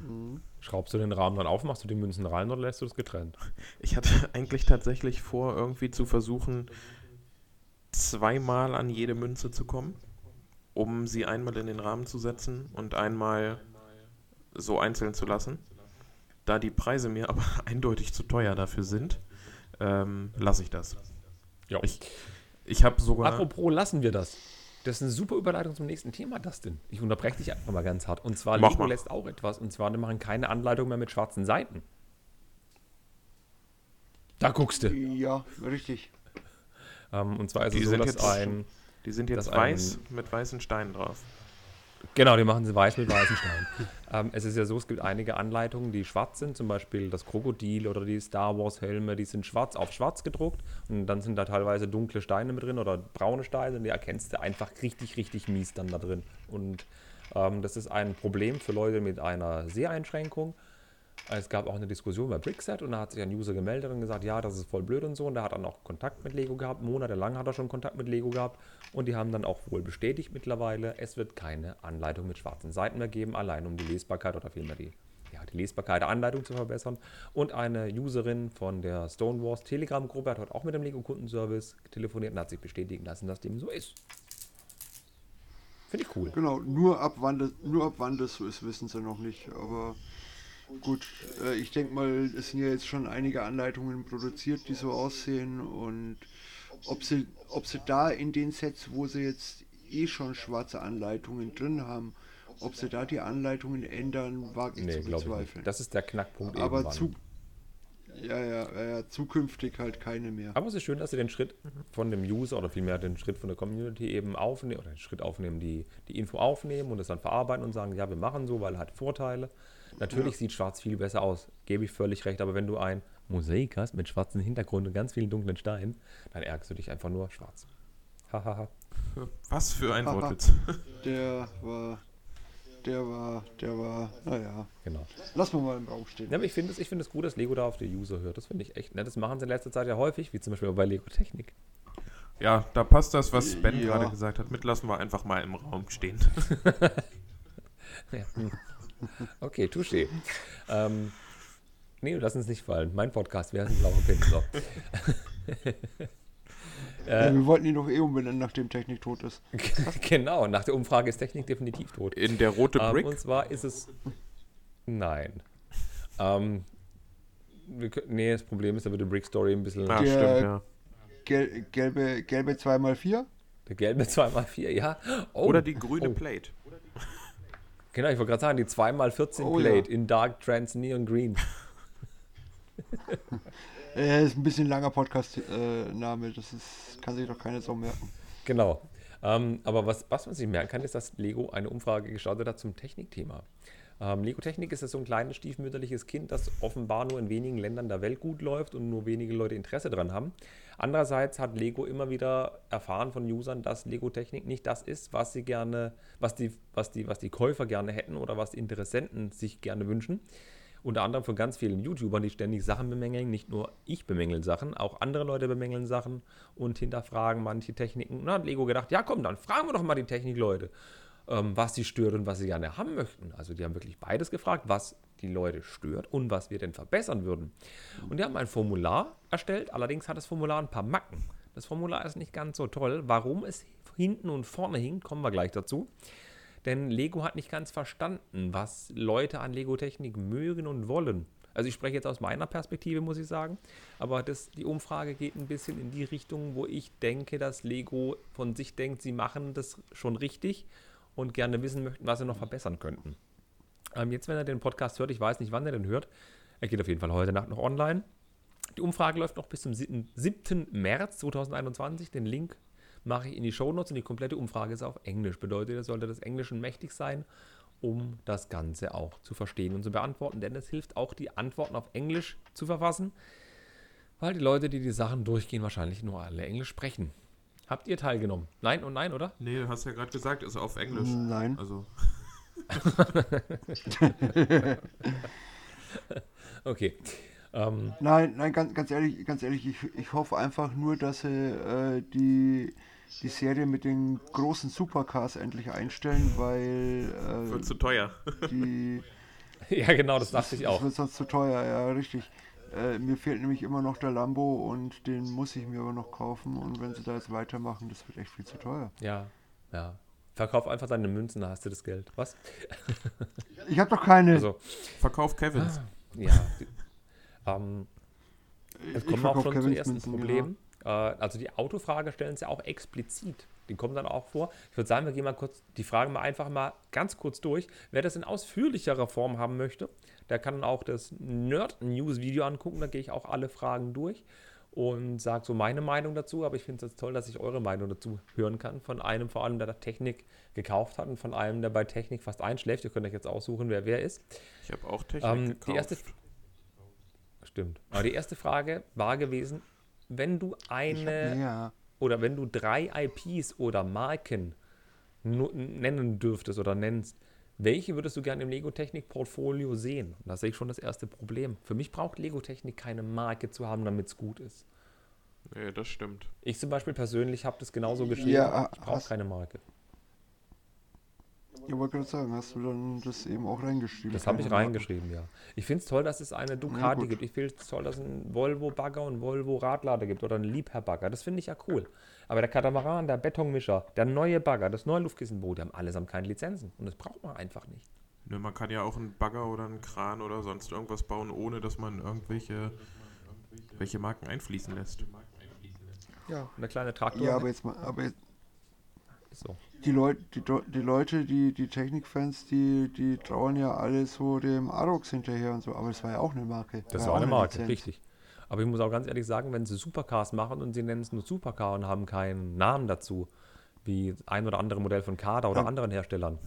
Mhm. Schraubst du den Rahmen dann auf, machst du die Münzen rein oder lässt du das getrennt? Ich hatte eigentlich tatsächlich vor, irgendwie zu versuchen, zweimal an jede Münze zu kommen, um sie einmal in den Rahmen zu setzen und einmal so einzeln zu lassen. Da die Preise mir aber eindeutig zu teuer dafür sind, ähm, lasse ich das. Ja. Ich, ich habe sogar. Apropos, lassen wir das. Das ist eine super Überleitung zum nächsten Thema, Dustin. Ich unterbreche dich einfach mal ganz hart. Und zwar, Mach Lego mal. lässt auch etwas. Und zwar, die machen keine Anleitung mehr mit schwarzen Seiten. Da guckst du. Ja, richtig. Ähm, und zwar ist Die es so, sind dass jetzt- ein... Die sind jetzt Das ein- weiß mit weißen Steinen drauf. Genau, die machen sie weiß mit weißen Steinen. ähm, es ist ja so, es gibt einige Anleitungen, die schwarz sind, zum Beispiel das Krokodil oder die Star Wars Helme, die sind schwarz auf schwarz gedruckt und dann sind da teilweise dunkle Steine mit drin oder braune Steine und die erkennst du einfach richtig, richtig mies dann da drin. Und ähm, das ist ein Problem für Leute mit einer Seheinschränkung. Es gab auch eine Diskussion bei Brickset und da hat sich ein User gemeldet und gesagt, ja, das ist voll blöd und so. Und der hat dann auch Kontakt mit Lego gehabt. Monatelang hat er schon Kontakt mit Lego gehabt. Und die haben dann auch wohl bestätigt mittlerweile, es wird keine Anleitung mit schwarzen Seiten mehr geben, allein um die Lesbarkeit oder vielmehr die, ja, die Lesbarkeit der Anleitung zu verbessern. Und eine Userin von der Stonewalls Telegram-Gruppe hat heute auch mit dem Lego-Kundenservice telefoniert und hat sich bestätigen lassen, dass dem so ist. Finde ich cool. Genau, nur ab, wann das, nur ab wann das so ist, wissen sie noch nicht. Aber gut, äh, ich denke mal, es sind ja jetzt schon einige Anleitungen produziert, die so aussehen. Und ob sie, ob sie da in den Sets, wo sie jetzt eh schon schwarze Anleitungen drin haben, ob sie da die Anleitungen ändern, wage ich Nee, zu ich bezweifeln. nicht. Das ist der Knackpunkt Aber irgendwann. zu, ja, ja, ja, zukünftig halt keine mehr. Aber es ist schön, dass sie den Schritt von dem User oder vielmehr den Schritt von der Community eben aufnehmen oder den Schritt aufnehmen, die, die Info aufnehmen und es dann verarbeiten und sagen, ja, wir machen so, weil er hat Vorteile. Natürlich sieht schwarz viel besser aus, gebe ich völlig recht, aber wenn du ein Mosaik hast mit schwarzem Hintergrund und ganz vielen dunklen Steinen, dann ärgerst du dich einfach nur schwarz. Hahaha. Was für ein. Wortwitz. Der war, der war, der war, naja, genau. lassen wir mal im Raum stehen. Ja, aber ich finde es ich find es gut, dass Lego da auf die User hört. Das finde ich echt nett. Das machen sie in letzter Zeit ja häufig, wie zum Beispiel bei Lego Technik. Ja, da passt das, was Ben Ja. gerade gesagt hat. Mit lassen wir einfach mal im Raum stehen. Ja. Okay, touché. Ähm, nee, lass uns nicht fallen. Mein Podcast wäre ein blauer Pin. So. Ja, wir wollten ihn doch eh umbenennen, nachdem Technik tot ist. genau, nach der Umfrage ist Technik definitiv tot. In der rote Ähm, Brick. und zwar ist es. Nein. Ähm, wir können, nee, das Problem ist, da wird die Brick Story ein bisschen. ah, der- stimmt, ja. Gel gelbe, gelbe 2x4? Der gelbe 2x4, ja. Oh, Oder die grüne oh. Plate. Genau, ich wollte gerade sagen, die 2x14 Oh, Plate ja. in Dark Trans Neon Green. Äh, ist ein bisschen langer Podcast-Name, das ist, kann sich doch keine Sau merken. Genau. Ähm, aber was, was man sich merken kann, ist, dass Lego eine Umfrage gestartet hat zum Technikthema. Ähm, Lego Technik ist ja so ein kleines stiefmütterliches Kind, das offenbar nur in wenigen Ländern der Welt gut läuft und nur wenige Leute Interesse dran haben. Andererseits hat Lego immer wieder erfahren von Usern, dass Lego Technik nicht das ist, was sie gerne, was die, was die, was die Käufer gerne hätten oder was Interessenten sich gerne wünschen. Unter anderem von ganz vielen YouTubern, die ständig Sachen bemängeln. Nicht nur ich bemängel Sachen, auch andere Leute bemängeln Sachen und hinterfragen manche Techniken. Und dann hat Lego gedacht, ja komm, dann fragen wir doch mal die Technikleute, ähm, was sie stört und was sie gerne haben möchten. Also die haben wirklich beides gefragt, was die Leute stört und was wir denn verbessern würden. Und die haben ein Formular erstellt, allerdings hat das Formular ein paar Macken. Das Formular ist nicht ganz so toll. Warum es hinten und vorne hinkt, kommen wir gleich dazu. Denn Lego hat nicht ganz verstanden, was Leute an Lego-Technik mögen und wollen. Also ich spreche jetzt aus meiner Perspektive, muss ich sagen. Aber das, die Umfrage geht ein bisschen in die Richtung, wo ich denke, dass Lego von sich denkt, sie machen das schon richtig und gerne wissen möchten, was sie noch verbessern könnten. Ähm, jetzt, wenn er den Podcast hört, ich weiß nicht, wann er den hört, er geht auf jeden Fall heute Nacht noch online. Die Umfrage läuft noch bis zum 7. 7. März 2021. Den Link mache ich in die Shownotes und die komplette Umfrage ist auf Englisch. Bedeutet, ihr sollte das Englischen mächtig sein, um das Ganze auch zu verstehen und zu beantworten. Denn es hilft auch, die Antworten auf Englisch zu verfassen, weil die Leute, die die Sachen durchgehen, wahrscheinlich nur alle Englisch sprechen. Habt ihr teilgenommen? Nein und nein, oder? Nee, du hast ja gerade gesagt, ist auf Englisch. Nein. Also, Okay. Ähm, Nein, nein, ganz, ganz ehrlich, ganz ehrlich, ich, ich hoffe einfach nur, dass sie äh, die, die Serie mit den großen Supercars endlich einstellen, weil wird äh, zu teuer. die ja, genau, das dachte ich das auch. wird sonst zu teuer, ja, richtig. Äh, mir fehlt nämlich immer noch der Lambo und den muss ich mir aber noch kaufen und wenn sie da jetzt weitermachen, das wird echt viel zu teuer. Ja, ja. Verkauf einfach deine Münzen, da hast du das Geld. Was? Ich habe doch keine. Also, Verkauf Kevins. ja. die- ähm, jetzt kommen wir auch schon zum Kevins ersten Münzen, Problem. genau. Äh, also die Autofrage stellen sie auch explizit. Die kommen dann auch vor. Ich würde sagen, wir gehen mal kurz die Fragen mal einfach mal ganz kurz durch. Wer das in ausführlicherer Form haben möchte, der kann auch das Nerd News Video angucken. Da gehe ich auch alle Fragen durch und sage so meine Meinung dazu. Aber ich finde es jetzt toll, dass ich eure Meinung dazu hören kann. Von einem vor allem, der da Technik gekauft hat und von einem, der bei Technik fast einschläft. Ihr könnt euch jetzt aussuchen, wer wer ist. Ich habe auch Technik Ähm, gekauft. die erste, stimmt. Aber die erste Frage war gewesen, wenn du eine Ja. oder wenn du drei IPs oder Marken nennen dürftest oder nennst, welche würdest du gerne im Lego-Technik-Portfolio sehen? Und da sehe ich schon das erste Problem. Für mich braucht Lego-Technik keine Marke zu haben, damit es gut ist. nee, das stimmt. Ich zum Beispiel persönlich habe das genauso geschrieben. Ja, ich brauche keine Marke. Ich wollte gerade sagen, hast du dann das eben auch reingeschrieben? Das habe ich reingeschrieben, ja. Ich finde es toll, dass es eine Ducati gut. gibt. Ich finde es toll, dass es einen Volvo-Bagger und Volvo-Radlader gibt oder einen Liebherr-Bagger. Das finde ich ja cool. Aber der Katamaran, der Betonmischer, der neue Bagger, das neue Luftkissenboot, die haben allesamt keine Lizenzen. Und das braucht man einfach nicht. Ne, man kann ja auch einen Bagger oder einen Kran oder sonst irgendwas bauen, ohne dass man irgendwelche welche Marken einfließen lässt. Ja. Eine kleine Traktor. Ja, aber jetzt mal, aber jetzt, so. die Leute, die, die Leute, die, die Technikfans, die, die trauern ja alle so dem Arox hinterher und so, aber das war ja auch eine Marke. Das war auch eine Marke, Lizenz. richtig. Aber ich muss auch ganz ehrlich sagen, wenn sie Supercars machen und sie nennen es nur Supercar und haben keinen Namen dazu, wie ein oder andere Modell von Kada oder Dann- anderen Herstellern,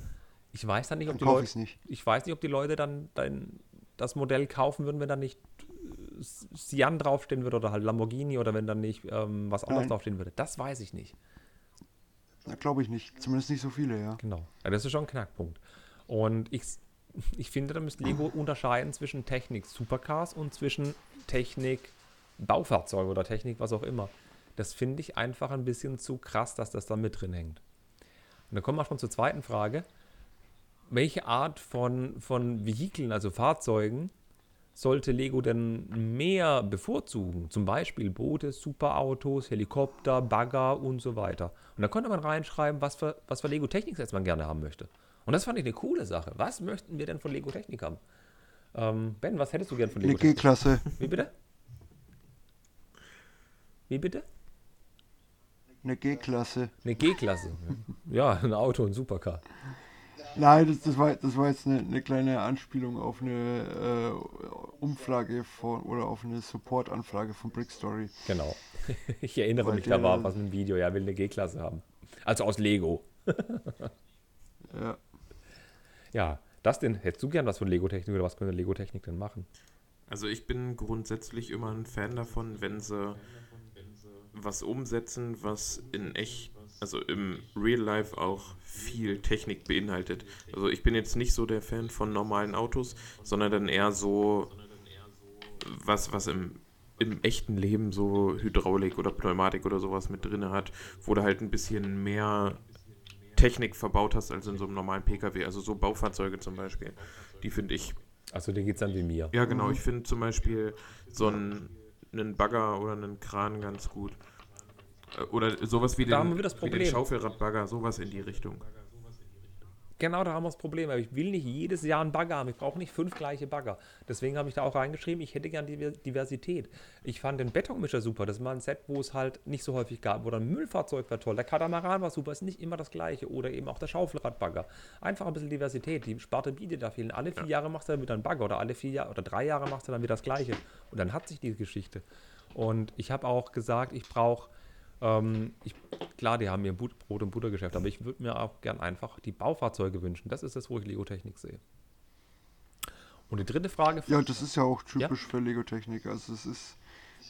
ich weiß dann nicht, ob Dann die Leute, nicht. ich weiß nicht, ob die Leute dann, dann das Modell kaufen würden, wenn da nicht äh, Sian draufstehen würde oder halt Lamborghini oder wenn dann nicht ähm, was anderes Nein. draufstehen würde. Das weiß ich nicht. Glaube ich nicht. Zumindest nicht so viele, ja. Genau. Ja, das ist schon ein Knackpunkt. Und ich, ich finde, da müsste Lego unterscheiden zwischen Technik Supercars und zwischen Technik Baufahrzeuge oder Technik was auch immer. Das finde ich einfach ein bisschen zu krass, dass das da mit drin hängt. Und dann kommen wir schon zur zweiten Frage. Welche Art von, von Vehikeln, also Fahrzeugen, sollte Lego denn mehr bevorzugen? Zum Beispiel Boote, Superautos, Helikopter, Bagger und so weiter. Und da konnte man reinschreiben, was für, was für Lego Technik jetzt man gerne haben möchte. Und das fand ich eine coole Sache. Was möchten wir denn von Lego Technik haben? Ähm, ben, was hättest du gern von Eine Lego Technik? G-Klasse. Wie bitte? Wie bitte? Eine G-Klasse. Eine G-Klasse. Ja, ein Auto, ein Supercar. Nein, das, das, war, das war jetzt eine, eine kleine Anspielung auf eine äh, Umfrage von oder auf eine Support-Anfrage von Brickstory. Genau. Ich erinnere Weil mich, da war der- was im Video. Ja, will eine G-Klasse haben. Also aus Lego. Ja. Ja, das denn, hättest du gern was von Lego-Technik oder was könnte Lego-Technik denn machen? Also ich bin grundsätzlich immer ein Fan davon, wenn sie was umsetzen, was in echt, also im Real Life auch viel Technik beinhaltet. Also ich bin jetzt nicht so der Fan von normalen Autos, sondern dann eher so was, was im, im echten Leben so Hydraulik oder Pneumatik oder sowas mit drin hat, wo du halt ein bisschen mehr Technik verbaut hast als in so einem normalen Pkw. Also so Baufahrzeuge zum Beispiel. Die finde ich Also geht es dann wie mir. ja, genau. Ich finde zum Beispiel so einen, einen Bagger oder einen Kran ganz gut. Äh, Oder sowas wie Da haben den, wir das wie den Problem. Schaufelradbagger, sowas in die Richtung. Genau, da haben wir das Problem. Aber ich will nicht jedes Jahr einen Bagger haben. Ich brauche nicht fünf gleiche Bagger. Deswegen habe ich da auch reingeschrieben, ich hätte gern Diver- Diversität. Ich fand den Betonmischer super. Das war ein Set, wo es halt nicht so häufig gab. Oder ein Müllfahrzeug war toll. Der Katamaran war super. Ist nicht immer das gleiche. Oder eben auch der Schaufelradbagger. Einfach ein bisschen Diversität. Die Sparte bietet da viel. Alle vier Jahre machst du dann wieder einen Bagger. Oder alle vier Jahre oder drei Jahre machst du dann wieder das gleiche. Und dann hat sich die Geschichte. Und ich habe auch gesagt, ich brauche ähm, ich, klar, die haben ihr But Brot- und Buttergeschäft, aber ich würde mir auch gern einfach die Baufahrzeuge wünschen. Das ist das, wo ich Lego-Technik sehe. Und die dritte Frage. ja, das ist ja auch typisch für Lego-Technik. Also es ist,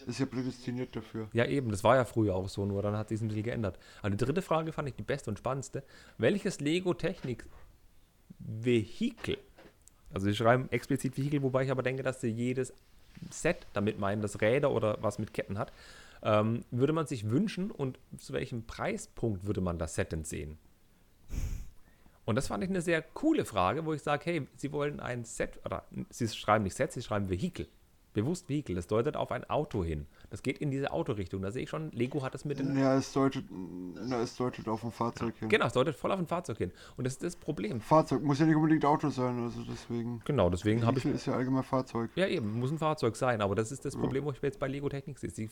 ist ja prädestiniert dafür. Ja, eben, das war ja früher auch so, nur dann hat sich ein bisschen geändert. Aber die dritte Frage fand ich die beste und spannendste. Welches Lego-Technik-Vehikel, also sie schreiben explizit Vehikel, wobei ich aber denke, dass sie jedes Set damit meinen, das Räder oder was mit Ketten hat, ähm, würde man sich wünschen und zu welchem Preispunkt würde man das Set denn sehen? Und das fand ich eine sehr coole Frage, wo ich sage, hey, Sie wollen ein Set, oder Sie schreiben nicht Set, Sie schreiben Vehikel. Bewusst Vehicle, das deutet auf ein Auto hin. Das geht in diese Autorichtung. Da sehe ich schon, Lego hat das mit den. Ja, es deutet, na, es deutet auf ein Fahrzeug hin. Genau, es deutet voll auf ein Fahrzeug hin. Und das ist das Problem. Fahrzeug muss ja nicht unbedingt Auto sein, also deswegen. Genau, deswegen habe ich. Ist ja allgemein Fahrzeug. Ja, eben, muss ein Fahrzeug sein, aber das ist das Problem, wo ich jetzt bei Lego Technik sehe. Sie,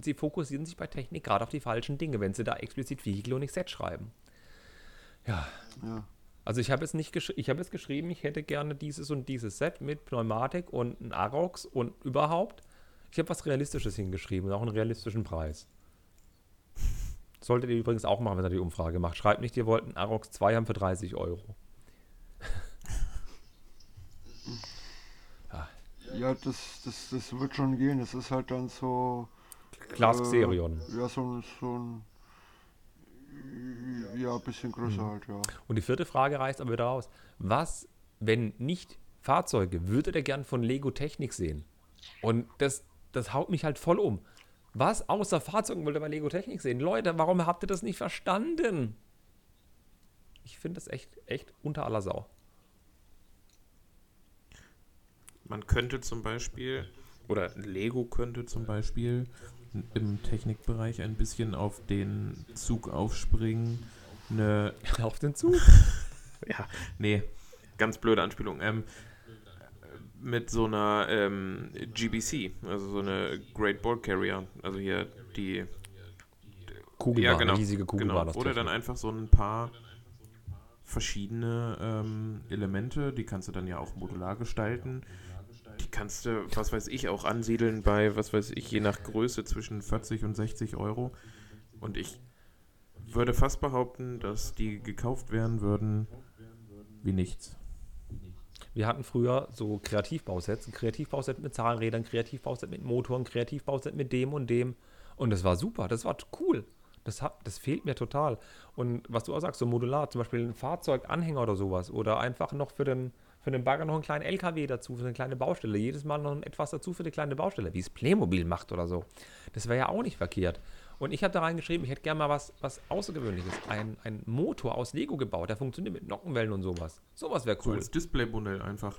sie fokussieren sich bei Technik gerade auf die falschen Dinge, wenn sie da explizit Vehicle und nicht Set schreiben. Ja. Ja. Also ich habe jetzt nicht gesch ich habe jetzt geschrieben, ich hätte gerne dieses und dieses Set mit Pneumatik und ein Arox und überhaupt. Ich habe was Realistisches hingeschrieben und auch einen realistischen Preis. Solltet ihr übrigens auch machen, wenn ihr die Umfrage macht. Schreibt nicht, ihr wollt einen Arox 2 haben für 30 Euro. Ja, das, das, das wird schon gehen. Das ist halt dann so. Class äh, Xerion. Ja, so, so ein. Ja, ein bisschen größer Mhm. halt, ja. Und die vierte Frage reißt aber wieder raus. Was, wenn nicht Fahrzeuge, würdet ihr gern von Lego Technik sehen? Und das, das haut mich halt voll um. Was außer Fahrzeugen wollt ihr bei Lego Technik sehen? Leute, warum habt ihr das nicht verstanden? Ich finde das echt, echt unter aller Sau. Man könnte zum Beispiel, oder Lego könnte zum Beispiel im Technikbereich ein bisschen auf den Zug aufspringen. Eine, Auf den Zug. ja, nee, ganz blöde Anspielung. Ähm, mit so einer ähm, GBC, also so eine Great Ball Carrier, also hier die Kugelbahn, ja, genau. eine riesige Kugelbahn. Genau. Oder dann einfach so ein paar verschiedene ähm, Elemente, die kannst du dann ja auch modular gestalten. Die kannst du, was weiß ich, auch ansiedeln bei, was weiß ich, je nach Größe zwischen 40 und 60 Euro. Und ich würde fast behaupten, dass die gekauft werden würden wie nichts. Wir hatten früher so Kreativbausets, ein Kreativbauset mit Zahnrädern, Kreativbauset mit Motoren, Kreativbauset mit dem und dem. Und das war super, das war cool. Das, hat, das fehlt mir total. Und was du auch sagst, so modular, zum Beispiel ein Fahrzeuganhänger oder sowas. Oder einfach noch für den, für den Bagger noch einen kleinen LKW dazu, für eine kleine Baustelle. Jedes Mal noch etwas dazu für eine kleine Baustelle, wie es Playmobil macht oder so. Das wäre ja auch nicht verkehrt. Und ich habe da reingeschrieben, ich hätte gerne mal was, was Außergewöhnliches. Ein, ein Motor aus Lego gebaut, der funktioniert mit Nockenwellen und sowas. Sowas wäre So cool. als Displaymodell einfach.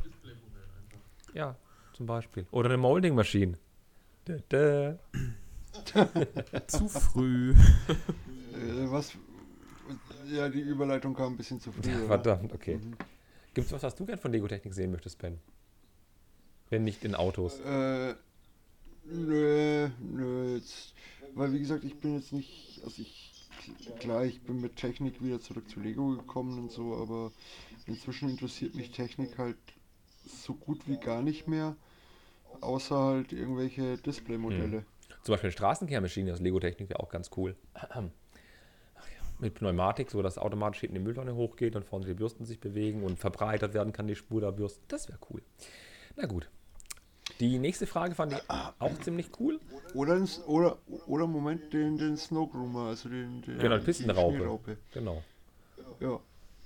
Ja, zum Beispiel. Oder eine Molding Machine. Dä, dä. Zu früh. Äh, was. Ja, die Überleitung kam ein bisschen zu früh. oder? Verdammt, okay. Gibt es was, was du gern von Lego Technik sehen möchtest, Ben? Wenn nicht in Autos. Äh, nö, nö, jetzt, weil wie gesagt, ich bin jetzt nicht, also ich, klar, ich bin mit Technik wieder zurück zu Lego gekommen und so, aber inzwischen interessiert mich Technik halt so gut wie gar nicht mehr, außer halt irgendwelche Displaymodelle. Zum Beispiel eine Straßenkehrmaschine aus Lego Technik wäre auch ganz cool. Mit Pneumatik, so dass automatisch hinten die Mülltonne hochgeht und vorne die Bürsten sich bewegen und verbreitert werden kann, die Spur der Bürsten. Das wäre cool. Na gut. Die nächste Frage fand ich auch ziemlich cool. Oder, ins- oder, oder Moment, den, den Snow Groomer, also den, den Genau, die Pistenraupe. Genau. Ja.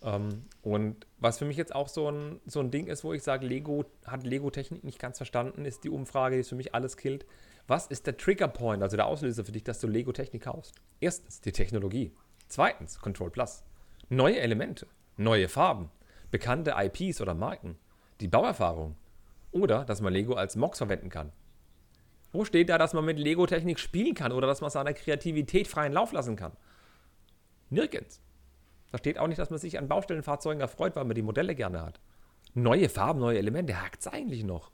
Ähm, und was für mich jetzt auch so ein, so ein Ding ist, wo ich sage, Lego hat Lego-Technik nicht ganz verstanden, ist die Umfrage, die ist für mich alles killt. Was ist der Trigger Point, also der Auslöser für dich, dass du Lego-Technik kaufst? Erstens die Technologie. Zweitens Control Plus. Neue Elemente, neue Farben, bekannte IPs oder Marken, die Bauerfahrung oder dass man Lego als Mox verwenden kann. Wo steht da, dass man mit Lego-Technik spielen kann oder dass man seiner Kreativität freien Lauf lassen kann? Nirgends. Da steht auch nicht, dass man sich an Baustellenfahrzeugen erfreut, weil man die Modelle gerne hat. Neue Farben, neue Elemente, hakt es eigentlich noch.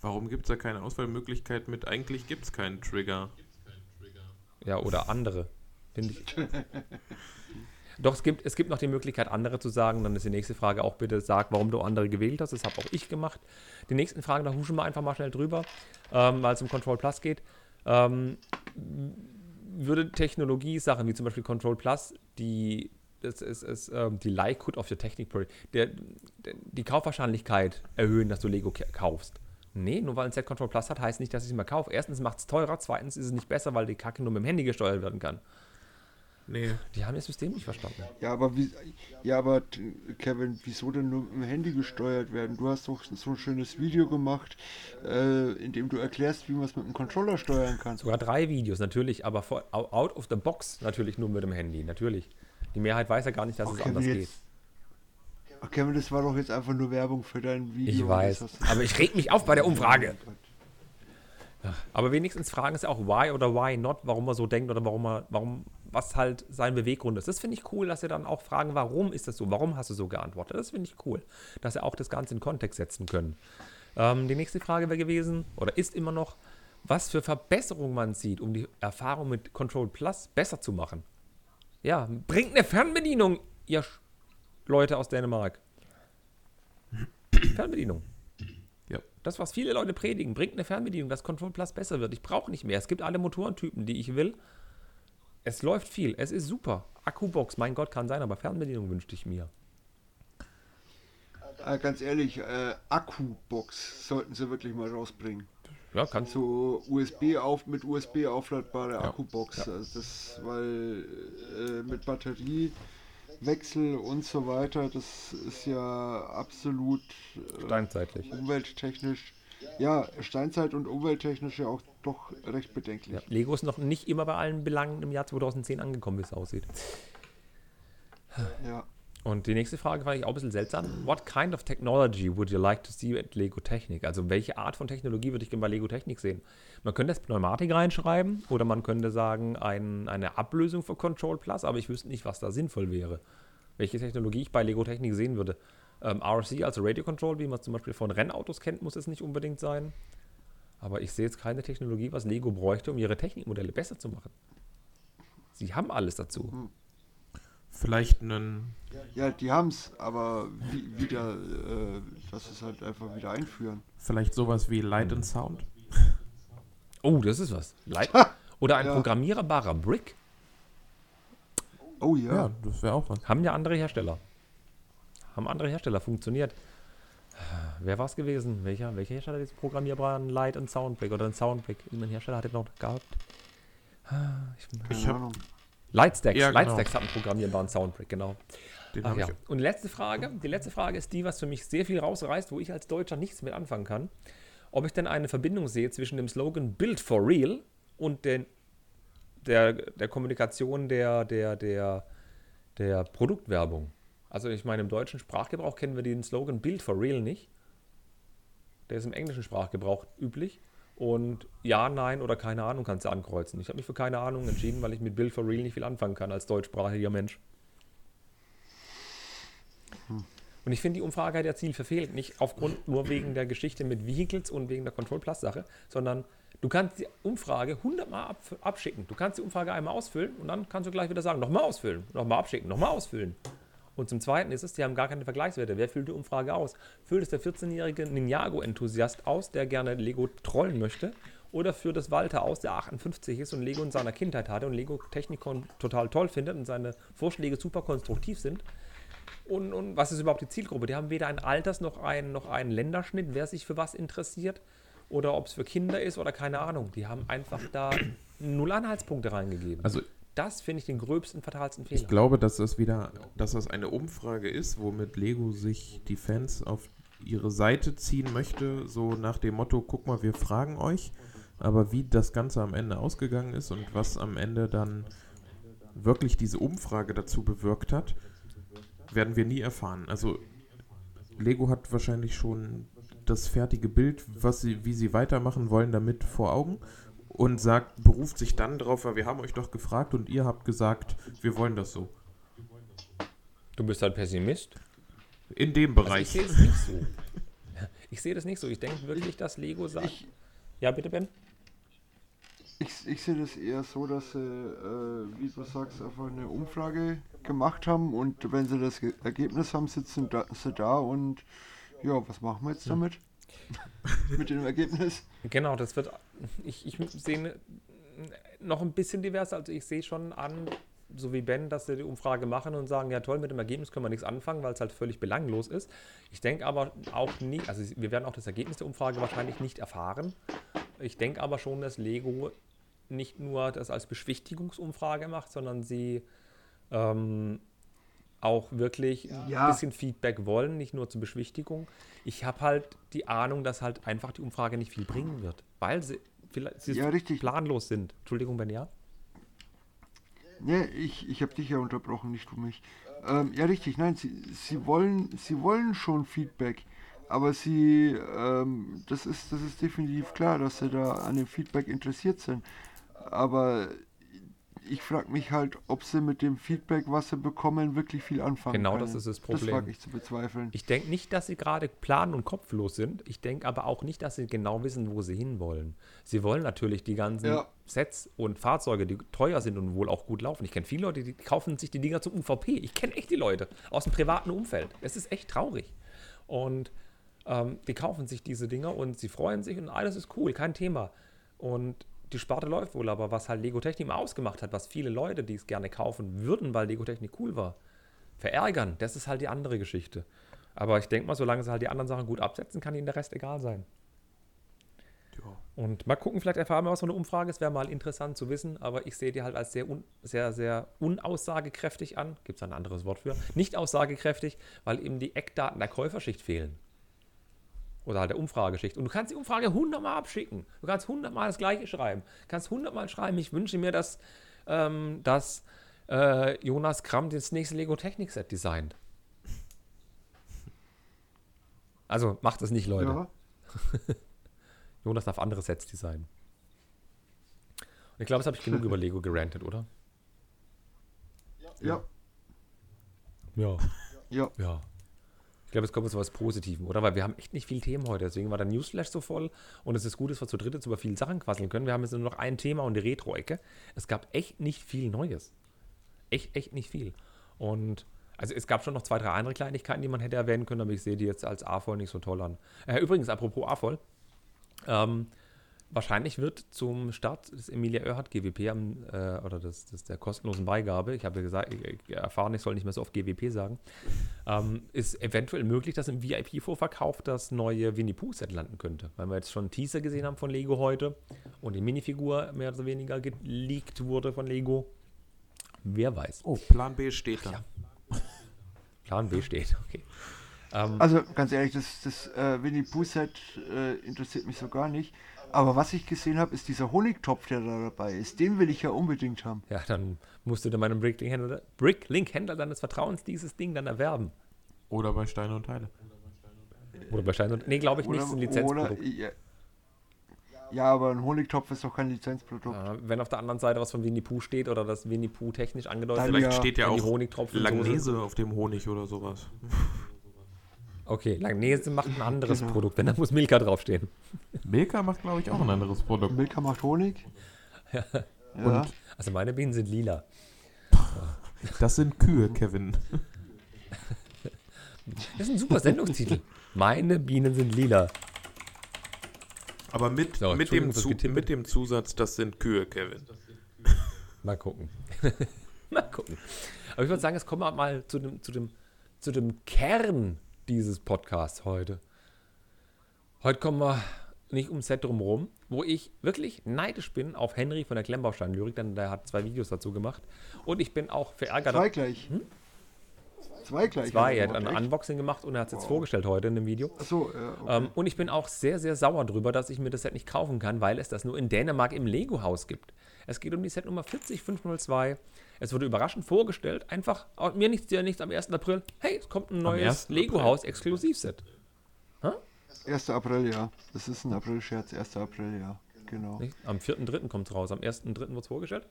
Warum gibt es da keine Auswahlmöglichkeit mit? Eigentlich gibt es keinen Trigger. Ja, oder andere. Finde ich. Doch, es gibt, es gibt noch die Möglichkeit, andere zu sagen. Dann ist die nächste Frage auch bitte, sag, warum du andere gewählt hast. Das habe auch ich gemacht. Die nächsten Fragen, da huschen wir einfach mal schnell drüber, ähm, weil es um Control Plus geht. Ähm, würde Technologie-Sachen wie zum Beispiel Control Plus, die, das ist, ist, ähm, die Likelihood of your Technik, der, der, die Kaufwahrscheinlichkeit erhöhen, dass du Lego ka- kaufst. Nee, nur weil ein Set Control Plus hat, heißt nicht, dass ich es mehr kaufe. Erstens macht es teurer, zweitens ist es nicht besser, weil die Kacke nur mit dem Handy gesteuert werden kann. Nee. Die haben das System nicht verstanden. Ja, aber wie, ja, aber Kevin, wieso denn nur mit dem Handy gesteuert werden? Du hast doch so ein schönes Video gemacht, äh, in dem du erklärst, wie man es mit dem Controller steuern kann. Sogar drei Videos, natürlich, aber vor, au- out of the box natürlich nur mit dem Handy, natürlich. Die Mehrheit weiß ja gar nicht, dass es Okay, anders wenn geht. jetzt- Ach Kevin, das war doch jetzt einfach nur Werbung für dein Video. Ich weiß. Das hast du- Aber ich reg mich auf bei der Umfrage. Aber wenigstens fragen sie auch why oder why not, warum er so denkt oder warum er, warum, was halt sein Beweggrund ist. Das finde ich cool, dass sie dann auch fragen, warum ist das so, warum hast du so geantwortet. Das finde ich cool, dass sie auch das Ganze in Kontext setzen können. Ähm, die nächste Frage wäre gewesen, oder ist immer noch, was für Verbesserungen man sieht, um die Erfahrung mit Control Plus besser zu machen. Ja, bringt eine Fernbedienung, ihr Sch Leute aus Dänemark. Fernbedienung. Ja. Das, was viele Leute predigen, bringt eine Fernbedienung, dass Control Plus besser wird. Ich brauche nicht mehr. Es gibt alle Motorentypen, die ich will. Es läuft viel. Es ist super. Akkubox, mein Gott, kann sein, aber Fernbedienung wünschte ich mir. Äh, ganz ehrlich, äh, Akkubox sollten sie wirklich mal rausbringen. Ja, kannst So USB auf mit USB aufladbare Ja. Akkubox. Also das, weil äh, mit Batteriewechsel und so weiter, das ist ja absolut äh, umwelttechnisch, ja, Steinzeit und umwelttechnisch ja auch doch recht bedenklich. Ja, Lego ist noch nicht immer bei allen Belangen im Jahr 2010 angekommen, wie es aussieht. Ja. Und die nächste Frage fand ich auch ein bisschen seltsam. What kind of technology would you like to see at Lego Technik? Also welche Art von Technologie würde ich gerne bei Lego Technik sehen? Man könnte jetzt Pneumatik reinschreiben oder man könnte sagen ein, eine Ablösung für Control Plus, aber ich wüsste nicht, was da sinnvoll wäre. Welche Technologie ich bei Lego Technik sehen würde. Ähm, RC, also Radio Control, wie man es zum Beispiel von Rennautos kennt, muss es nicht unbedingt sein. Aber ich sehe jetzt keine Technologie, was Lego bräuchte, um ihre Technikmodelle besser zu machen. Sie haben alles dazu. Vielleicht einen. Ja, die haben's, aber wie, wieder, äh, dass es halt einfach wieder einführen. Vielleicht sowas wie Light and Sound. Oh, das ist was. Leit Oder ein Ja. programmierbarer Brick. Oh ja. Ja, das wäre auch was. Haben ja andere Hersteller. Haben andere Hersteller funktioniert. Wer war es gewesen? Welcher, welcher Hersteller hat diesen programmierbaren Light und Soundbrick oder einen Soundbrick? Irgendein Hersteller hat den noch gehabt. Ich, Ich hab- Ahnung. Lightstacks. Ja, genau. Lightstacks hat einen programmierbaren Soundbrick, genau. Den Ach ja. Und letzte Frage. Die letzte Frage ist die, was für mich sehr viel rausreißt, wo ich als Deutscher nichts mit anfangen kann. Ob ich denn eine Verbindung sehe zwischen dem Slogan Build for Real und den, der, der Kommunikation der, der, der, der Produktwerbung. Also ich meine, im deutschen Sprachgebrauch kennen wir den Slogan Build for Real nicht. Der ist im englischen Sprachgebrauch üblich. Und ja, nein oder keine Ahnung kannst du ankreuzen. Ich habe mich für keine Ahnung entschieden, weil ich mit Build for Real nicht viel anfangen kann als deutschsprachiger Mensch. Und ich finde, die Umfrage hat ihr Ziel verfehlt. Nicht aufgrund nur wegen der Geschichte mit Vehicles und wegen der Control Plus Sache, sondern du kannst die Umfrage 100 Mal ab, abschicken. Du kannst die Umfrage einmal ausfüllen und dann kannst du gleich wieder sagen, nochmal ausfüllen, nochmal abschicken, nochmal ausfüllen. Und zum Zweiten ist es, die haben gar keine Vergleichswerte. Wer füllt die Umfrage aus? Füllt es der 14-jährige Ninjago-Enthusiast aus, der gerne Lego trollen möchte? Oder führt es Walter aus, der 58 ist und Lego in seiner Kindheit hatte und Lego Technikon total toll findet und seine Vorschläge super konstruktiv sind? Und, und was ist überhaupt die Zielgruppe? Die haben weder ein Alters noch einen, noch Länderschnitt, wer sich für was interessiert oder ob es für Kinder ist oder keine Ahnung. Die haben einfach da null Anhaltspunkte reingegeben. Also das finde ich den gröbsten, fatalsten Fehler. ich glaube, dass das wieder, dass das eine Umfrage ist, womit Lego sich die Fans auf ihre Seite ziehen möchte, so nach dem Motto, guck mal, wir fragen euch, aber wie das Ganze am Ende ausgegangen ist und was am Ende dann wirklich diese Umfrage dazu bewirkt hat, werden wir nie erfahren. Also Lego hat wahrscheinlich schon das fertige Bild, was sie, wie sie weitermachen wollen, damit vor Augen und sagt, beruft sich dann drauf, weil wir haben euch doch gefragt und ihr habt gesagt, wir wollen das so. Du bist halt Pessimist. In dem Also Bereich. ich sehe das nicht so. Ich sehe das nicht so. Ich denke wirklich, dass Lego sagt. Ja, bitte, Ben? Ich, ich sehe das eher so, dass sie, äh, wie du sagst, einfach eine Umfrage gemacht haben und wenn sie das Ge Ergebnis haben, sitzen da, sie da und ja, was machen wir jetzt damit? Mit dem Ergebnis? Genau, das wird. Ich, ich sehe ne- noch ein bisschen divers. Also ich sehe schon an, so wie Ben, dass sie die Umfrage machen und sagen, ja toll, mit dem Ergebnis können wir nichts anfangen, weil es halt völlig belanglos ist. Ich denke aber auch nicht, also wir werden auch das Ergebnis der Umfrage wahrscheinlich nicht erfahren. Ich denke aber schon, dass Lego nicht nur das als Beschwichtigungsumfrage macht, sondern sie ähm, auch wirklich Ja. ein bisschen Feedback wollen, nicht nur zur Beschwichtigung. Ich habe halt die Ahnung, dass halt einfach die Umfrage nicht viel bringen wird, weil sie, vielleicht, sie Ja, richtig. planlos sind. Entschuldigung, Ben, ja? Ne, ich, ich habe dich ja unterbrochen, nicht du mich. Ähm, ja, richtig, nein, sie, sie, wollen, sie wollen schon Feedback. Aber sie, ähm, das, ist, das ist definitiv klar, dass sie da an dem Feedback interessiert sind. Aber ich frage mich halt, ob sie mit dem Feedback, was sie bekommen, wirklich viel anfangen Genau, können. das ist das Das Problem. wage ich zu bezweifeln. Ich denke nicht, dass sie gerade plan- und kopflos sind. Ich denke aber auch nicht, dass sie genau wissen, wo sie hinwollen. Sie wollen natürlich die ganzen Ja. Sets und Fahrzeuge, die teuer sind und wohl auch gut laufen. Ich kenne viele Leute, die kaufen sich die Dinger zum UVP. Ich kenne echt die Leute aus dem privaten Umfeld. Es ist echt traurig. Und ähm, die kaufen sich diese Dinger und sie freuen sich und alles ist cool, kein Thema. Und die Sparte läuft wohl, aber was halt Lego Technik ausgemacht hat, was viele Leute, die es gerne kaufen würden, weil Lego Technik cool war, verärgern, das ist halt die andere Geschichte. Aber ich denke mal, solange sie halt die anderen Sachen gut absetzen, kann ihnen der Rest egal sein. Ja. Und mal gucken, vielleicht erfahren wir was von der Umfrage. Es wäre mal interessant zu wissen, aber ich sehe die halt als sehr, un, sehr, sehr unaussagekräftig an. Gibt es ein anderes Wort für? Nicht aussagekräftig, weil eben die Eckdaten der Käuferschicht fehlen. Oder halt der Umfrageschicht. Und du kannst die Umfrage hundertmal abschicken. Du kannst hundertmal das Gleiche schreiben. Du kannst hundertmal schreiben, ich wünsche mir, dass, ähm, dass äh, Jonas Kramm das nächste Lego Technik Set designt. Also macht das nicht, Leute. Ja, Jonas darf andere Sets designen. Und ich glaube, das habe ich genug über Lego gerantet, oder? ja, Ja. ja. Ja. Ich glaube, es kommt zu was Positivem, oder? Weil wir haben echt nicht viel Themen heute. Deswegen war der Newsflash so voll. Und es ist gut, dass wir zu dritt jetzt über viele Sachen quasseln können. Wir haben jetzt nur noch ein Thema und die Retro-Ecke. Es gab echt nicht viel Neues. Echt, echt nicht viel. Und also es gab schon noch zwei, drei andere Kleinigkeiten, die man hätte erwähnen können, aber ich sehe die jetzt als A-Voll nicht so toll an. Äh, übrigens, apropos A-Voll. Ähm, wahrscheinlich wird zum Start des Emilia Earhart GWP am, äh, oder des, des, der kostenlosen Beigabe, ich habe ja gesagt, ich, ich erfahren, ich soll nicht mehr so oft GWP sagen, ähm, ist eventuell möglich, dass im VIP-Vorverkauf das neue Winnie Pooh-Set landen könnte. Weil wir jetzt schon einen Teaser gesehen haben von Lego heute und die Minifigur mehr oder weniger geleakt wurde von Lego. Wer weiß. Oh, Plan B steht da. Ja. Plan B steht, okay. Ähm, Also ganz ehrlich, das, das äh, Winnie Pooh Set äh, interessiert mich so gar nicht. Aber was ich gesehen habe, ist dieser Honigtopf, der da dabei ist. Den will ich ja unbedingt haben. ja, dann musst du dir meinem Bricklink-Händler Bricklink-Händler deines Vertrauens dieses Ding dann erwerben. Oder bei Steine und Teile. Oder bei Stein und. Nee, glaube ich nicht, Oder, ist ein oder Lizenzprodukt. ja, ja, aber ein Honigtopf ist doch kein Lizenzprodukt. Ja, wenn auf der anderen Seite was von Winnie Pooh steht oder das Winnie Pooh technisch angedeutet Dann wird. Vielleicht ja, steht ja auch Honigtropfen Langnese auf dem Honig oder sowas. Okay, Langnese macht ein anderes Genau. Produkt, wenn da muss Milka draufstehen. Milka macht, glaube ich, auch ein anderes Produkt. Milka macht Honig. Ja. Und Also meine Bienen sind lila. das sind Kühe, Kevin. Das ist ein super Sendungstitel. Meine Bienen sind lila. Aber mit, So, mit, dem mit dem Zusatz, das sind Kühe, Kevin. Mal gucken. mal gucken. Aber ich würde sagen, jetzt kommen wir mal zu dem, zu dem, zu dem Kern dieses Podcasts heute. Heute kommen wir nicht ums Set drumherum, wo ich wirklich neidisch bin auf Henry von der Klemmbaustein-Lyrik, denn der hat zwei Videos dazu gemacht. Und ich bin auch verärgert. Zwei gleich. Zwei gleich. Zwei, er hat ein? Unboxing gemacht und er hat es jetzt vorgestellt heute in dem Video. Achso, ja. Okay. Ähm, und ich bin auch sehr, sehr sauer drüber, dass ich mir das Set nicht kaufen kann, weil es das nur in Dänemark im Lego-Haus gibt. Es geht um die Set Nummer 40502. Es wurde überraschend vorgestellt. Einfach, mir nichts, dir nichts am 1. April. Hey, es kommt ein neues 1. Lego-Haus-Exklusivset. 1. April, ja. Das ist ein April-Scherz. 1. April, ja. Genau. Nicht? Am 4.3. kommt es raus. Am 1.3. wird es vorgestellt.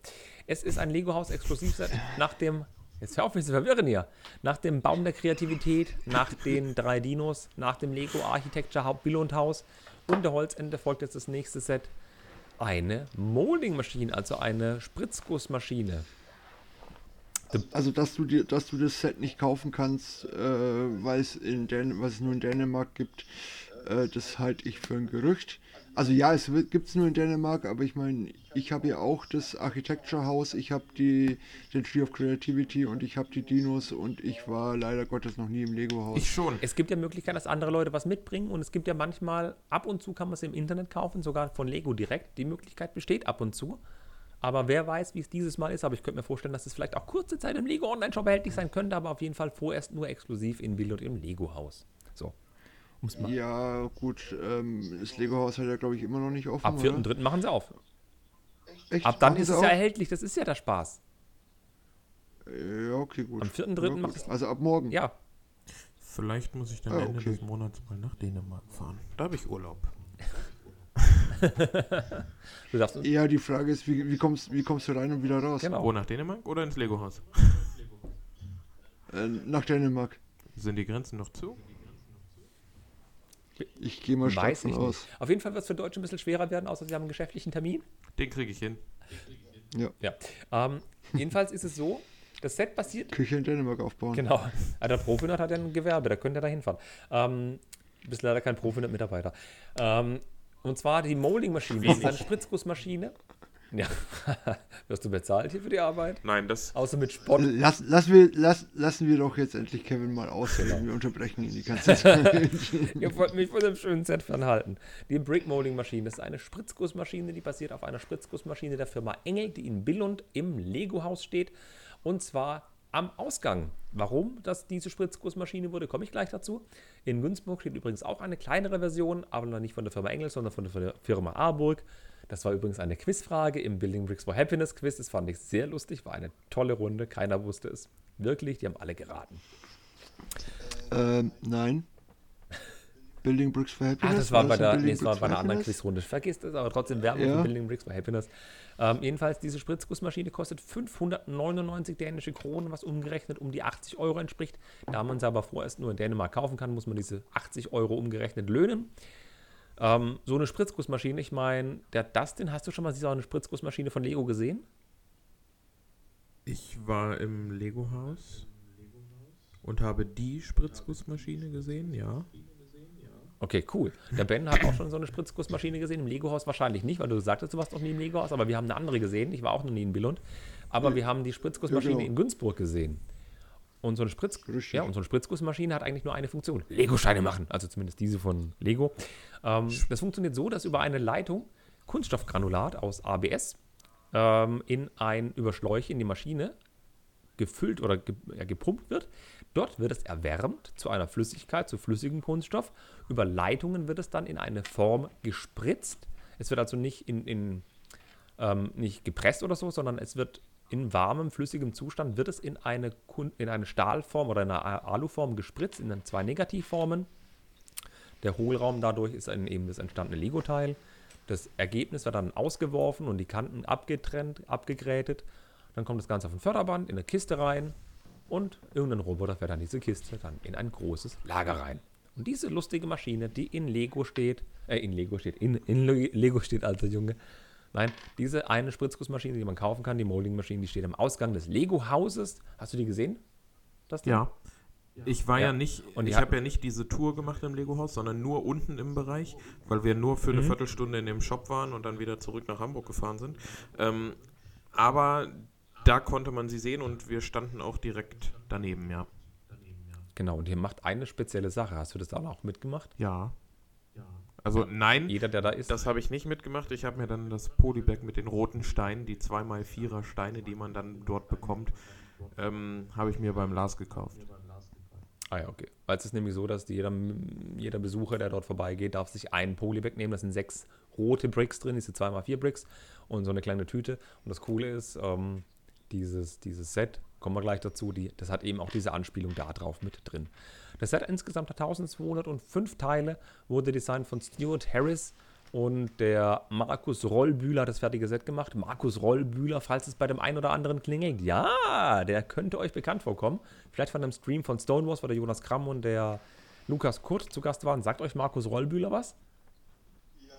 Es ist ein Lego-Haus-Exklusivset nach dem. Jetzt hör auf mich zu verwirren hier. Nach dem Baum der Kreativität, nach den drei Dinos, nach dem Lego Architecture Haupt Billund Haus und der Holzende folgt jetzt das nächste Set. Eine Molding-Maschine, also eine Spritzgussmaschine. Also, dass du dir, dass du das Set nicht kaufen kannst, äh, weil es was es nur in Dänemark gibt, äh, das halte ich für ein Gerücht. Also ja, es gibt es nur in Dänemark, aber ich meine, ich habe ja auch das Architecture House, ich habe die den Tree of Creativity und ich habe die Dinos und ich war leider Gottes noch nie im Lego Haus. Ich schon. Es gibt ja Möglichkeiten, dass andere Leute was mitbringen und es gibt ja manchmal, ab und zu kann man es im Internet kaufen, sogar von Lego direkt. Die Möglichkeit besteht ab und zu. Aber wer weiß, wie es dieses Mal ist. Aber ich könnte mir vorstellen, dass es vielleicht auch kurze Zeit im Lego Online-Shop erhältlich sein könnte, aber auf jeden Fall vorerst nur exklusiv in Bild und im Lego-Haus. So. Um's mal. Ja, gut, ähm, das Lego Haus hat ja glaube ich immer noch nicht offen. Ab oder? 4.3. machen sie auf. Echt? Ab dann Machen ist es ja auf? erhältlich. Das ist ja der Spaß. Ja, okay, gut. Am 4.3. Ja, macht es- Also ab morgen. Ja, Vielleicht muss ich dann Ah, Ende okay. des Monats mal nach Dänemark fahren. Da habe ich Urlaub. du darfst uns. Ja, die Frage ist, wie, wie, kommst, wie kommst du rein und wieder raus? Genau. Wo, nach Dänemark oder ins Lego-Haus? Äh, nach Dänemark. Sind die Grenzen noch zu? Ich gehe mal stark Weiß ich von nicht. aus. Auf jeden Fall wird es für Deutsche ein bisschen schwerer werden, außer sie haben einen geschäftlichen Termin. Den kriege ich hin. Ja. Ähm, jedenfalls ist es so, das Set basiert. Küche in Dänemark aufbauen. Genau. Ah, Der Profinat hat ja ein Gewerbe, da könnt ihr da hinfahren. Ähm, du bist leider kein Profinat-Mitarbeiter. Ähm, und zwar die Molding-Maschine. Das ist eine Spritzgussmaschine. Ja. Wirst du bezahlt hier für die Arbeit? Nein, das. Außer mit Spott. Lass, lass wir, lass, lassen wir doch jetzt endlich Kevin mal ausreden. Genau. Wir unterbrechen ihn die ganze Zeit. Ihr wollt mich von dem schönen Set fernhalten. Die Brick Molding Maschine das ist eine Spritzgussmaschine, die basiert auf einer Spritzgussmaschine der Firma Engel, die in Billund im Lego-Haus steht. Und zwar am Ausgang. Warum das diese Spritzgussmaschine wurde, komme ich gleich dazu. In Günzburg steht übrigens auch eine kleinere Version, aber noch nicht von der Firma Engel, sondern von der Firma Arburg. Das war übrigens eine Quizfrage im Building Bricks for Happiness Quiz. Das fand ich sehr lustig, war eine tolle Runde. Keiner wusste es. Wirklich, die haben alle geraten. ähm, nein. Building Bricks for Happiness. Ach, das war bei das der, nee, das war bei einer anderen? Quizrunde. Vergiss das, aber trotzdem Werbung Ja. für Building Bricks for Happiness. Ähm, jedenfalls, diese Spritzgussmaschine kostet 599 dänische Kronen, was umgerechnet um die 80 Euro entspricht. Da man sie aber vorerst nur in Dänemark kaufen kann, muss man diese 80 Euro umgerechnet löhnen. Ähm, so eine Spritzgussmaschine, ich meine, der Dustin, hast du schon mal so eine Spritzgussmaschine von Lego gesehen? Ich war im Lego-Haus und habe die Spritzgussmaschine gesehen, ja. Okay, cool. Der Ben hat auch schon so eine Spritzgussmaschine gesehen. Im Lego-Haus wahrscheinlich nicht, weil du sagtest, du warst noch nie im Lego-Haus, aber wir haben eine andere gesehen. Ich war auch noch nie in Billund. Aber wir haben die Spritzgussmaschine Ja, genau. in Günzburg gesehen. Und so eine, Spritz Richtig. ja, und so eine Spritzgussmaschine hat eigentlich nur eine Funktion. Lego-Steine machen. Also zumindest diese von Lego. Ähm, das funktioniert so, dass über eine Leitung Kunststoffgranulat aus ABS ähm, in ein Überschläuch in die Maschine gefüllt oder ge ja, gepumpt wird. Dort wird es erwärmt zu einer Flüssigkeit, zu flüssigem Kunststoff. Über Leitungen wird es dann in eine Form gespritzt. Es wird also nicht, in, in, ähm, nicht gepresst oder so, sondern es wird in warmem, flüssigem Zustand wird es in eine, in eine Stahlform oder in eine Aluform gespritzt, in zwei Negativformen. Der Hohlraum dadurch ist eben das entstandene Lego-Teil. Das Ergebnis wird dann ausgeworfen und die Kanten abgetrennt, abgegrätet. Dann kommt das Ganze auf ein Förderband, in eine Kiste rein und irgendein Roboter fährt dann diese Kiste dann in ein großes Lager rein. Und diese lustige Maschine, die in Lego steht, äh, in Lego steht, in, in Le- Lego steht, alter Junge. Nein, diese eine Spritzgussmaschine, die man kaufen kann, die Molding-Maschine, die steht am Ausgang des Lego-Hauses. Hast du die gesehen? Das Ding? Ja. Ich war Ja. ja, nicht, Und ich habe ja nicht diese Tour gemacht im Lego-Haus, sondern nur unten im Bereich, weil wir nur für eine Viertelstunde in dem Shop waren und dann wieder zurück nach Hamburg gefahren sind. Ähm, aber da konnte man sie sehen und wir standen auch direkt daneben, ja. Genau, und ihr macht eine spezielle Sache. Hast du das dann auch mitgemacht? Ja. Also nein, Jeder, der da ist. das habe ich nicht mitgemacht. Ich habe mir dann das Polybag mit den roten Steinen, die 2x4er Steine, die man dann dort bekommt, ähm, habe ich mir beim Lars gekauft. Ah ja, okay. Weil es ist nämlich so, dass jeder, jeder Besucher, der dort vorbeigeht, darf sich einen Polybag nehmen. Da sind sechs rote Bricks drin, diese 2x4 Bricks und so eine kleine Tüte. Und das Coole ist, ähm, dieses, dieses Set, kommen wir gleich dazu, die, das hat eben auch diese Anspielung da drauf mit drin. Das Set insgesamt hat 1205 Teile, wurde designt von Stuart Harris und der Markus Rollbühler hat das fertige Set gemacht. Markus Rollbühler, falls es bei dem einen oder anderen klingelt, ja, der könnte euch bekannt vorkommen. Vielleicht von einem Stream von Stonewalls, wo der Jonas Kramm und der Lukas Kurt zu Gast waren. Sagt euch Markus Rollbühler was?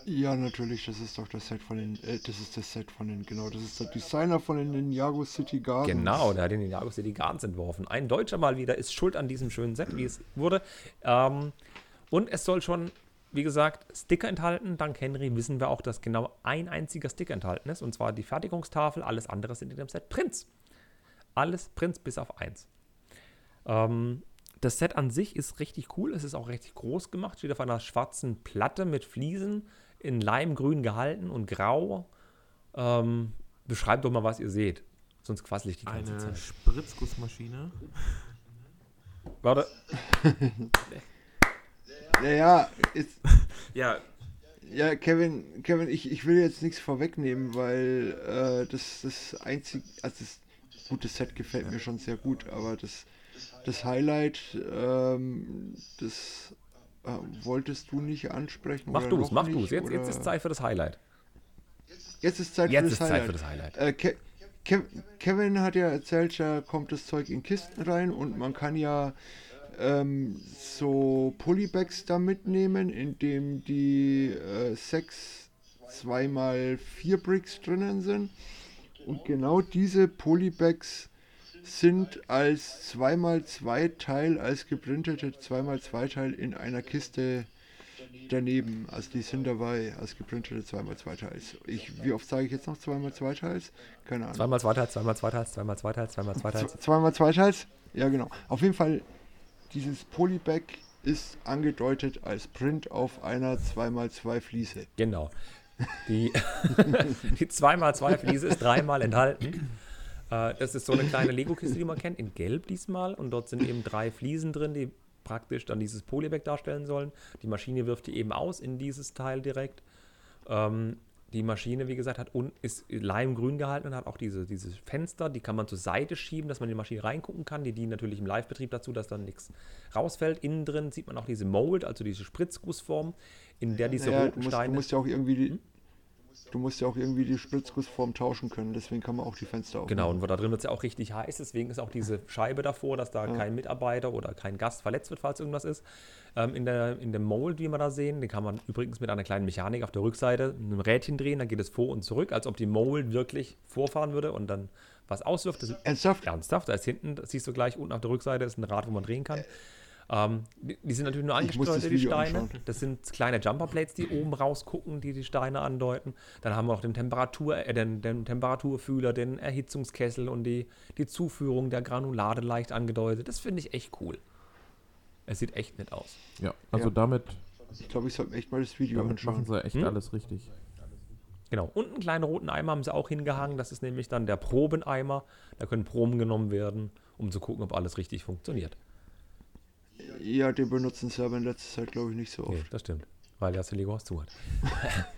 Ja, natürlich, das ist doch das Set von den, äh, das ist das Set von den, genau, das ist der Designer von den Ninjago City Gardens. Genau, der hat den Ninjago City Gardens entworfen. Ein Deutscher mal wieder ist schuld an diesem schönen Set, wie es wurde. Ähm, und es soll schon, wie gesagt, Sticker enthalten. Dank Henry wissen wir auch, dass genau ein einziger Sticker enthalten ist. Und zwar die Fertigungstafel. Alles andere sind in dem Set Prints. Alles Prints bis auf eins. Ähm, das Set an sich ist richtig cool. Es ist auch richtig groß gemacht. Steht auf einer schwarzen Platte mit Fliesen in Leimgrün gehalten und grau. Ähm, beschreibt doch mal, was ihr seht. Sonst quassel ich die ganze Eine Zeit. Spritzgussmaschine. Warte. Naja, ist, Ja, ja, Kevin, Kevin, ich, ich will jetzt nichts vorwegnehmen, weil äh, das das einzig, also das, gut, das Set gefällt mir schon sehr gut, aber das, das Highlight, ähm, das äh, wolltest du nicht ansprechen? Mach du's, noch mach nicht, du's. Jetzt, jetzt ist Zeit für das Highlight. Jetzt ist Zeit Jetzt für das ist Zeit Highlight. für das Highlight. Äh, Ke Ke Kevin hat ja erzählt, da kommt das Zeug in Kisten rein und man kann ja ähm, so Polybags da mitnehmen, in dem die äh, sechs 2x4 Bricks drinnen sind. Und genau diese Polybags sind als 2x2 Teil, als geprintete 2x2 Teil in einer Kiste daneben. Also die sind dabei als geprintete 2x2 Teils. Ich, wie oft sage ich jetzt noch 2x2 Teils? Keine Ahnung. Zweimal Zweiteils, zweimal Zweiteils, zweimal Zweiteils, zweimal Zweiteils. Z- Zweimal zwei Teils? Ja, genau. Auf jeden Fall, dieses Polybag ist angedeutet als Print auf einer 2x2 Fliese. Genau. Die, die 2x2 Fliese ist dreimal enthalten. Äh, das ist so eine kleine Lego-Kiste, die man kennt, in Gelb diesmal. Und dort sind eben drei Fliesen drin, die praktisch dann dieses Polybag darstellen sollen. Die Maschine wirft die eben aus in dieses Teil direkt. Ähm, die Maschine, wie gesagt, hat un ist limegrün gehalten und hat auch diese, diese Fenster, die kann man zur Seite schieben, dass man in die Maschine reingucken kann. Die dienen natürlich im Live-Betrieb dazu, dass dann nichts rausfällt. Innen drin sieht man auch diese Mold, also diese Spritzgussform, in der diese du, roten musst, du Steine. musst ja auch irgendwie die, du musst ja auch irgendwie die Spritzgussform tauschen können, deswegen kann man auch die Fenster aufmachen. Genau, und da drin wird es ja auch richtig heiß, deswegen ist auch diese Scheibe davor, dass da kein Mitarbeiter oder kein Gast verletzt wird, falls irgendwas ist. Ähm, in, der, in dem Mold, wie wir da sehen, den kann man übrigens mit einer kleinen Mechanik auf der Rückseite einem Rädchen drehen, dann geht es vor und zurück, als ob die Mold wirklich vorfahren würde und dann was auswirft. Das ist Ernsthaft? ernsthaft, da ist hinten, das siehst du gleich, unten auf der Rückseite ist ein Rad, wo man drehen kann. Ähm, die, sind natürlich nur angesteuert, die Steine. anschauen. Das sind kleine Jumperplates, die oben rausgucken, die die Steine andeuten. Dann haben wir noch den, Temperatur, äh, den, den Temperaturfühler, den Erhitzungskessel und die, die Zuführung der Granulade leicht angedeutet. Das finde ich echt cool. Es sieht echt nett aus. Ja, also Ja. damit, Ich glaube, ich sollte mir echt mal das Video damit machen anschauen. sie echt Hm? alles richtig. Genau. Und einen kleinen roten Eimer haben sie auch hingehangen. Das ist nämlich dann der Probeneimer. Da können Proben genommen werden, um zu gucken, ob alles richtig funktioniert. Ja, den benutzen sie aber in letzter Zeit, glaube ich, nicht so oft. Nee, das stimmt. Weil das Lego was zu hat.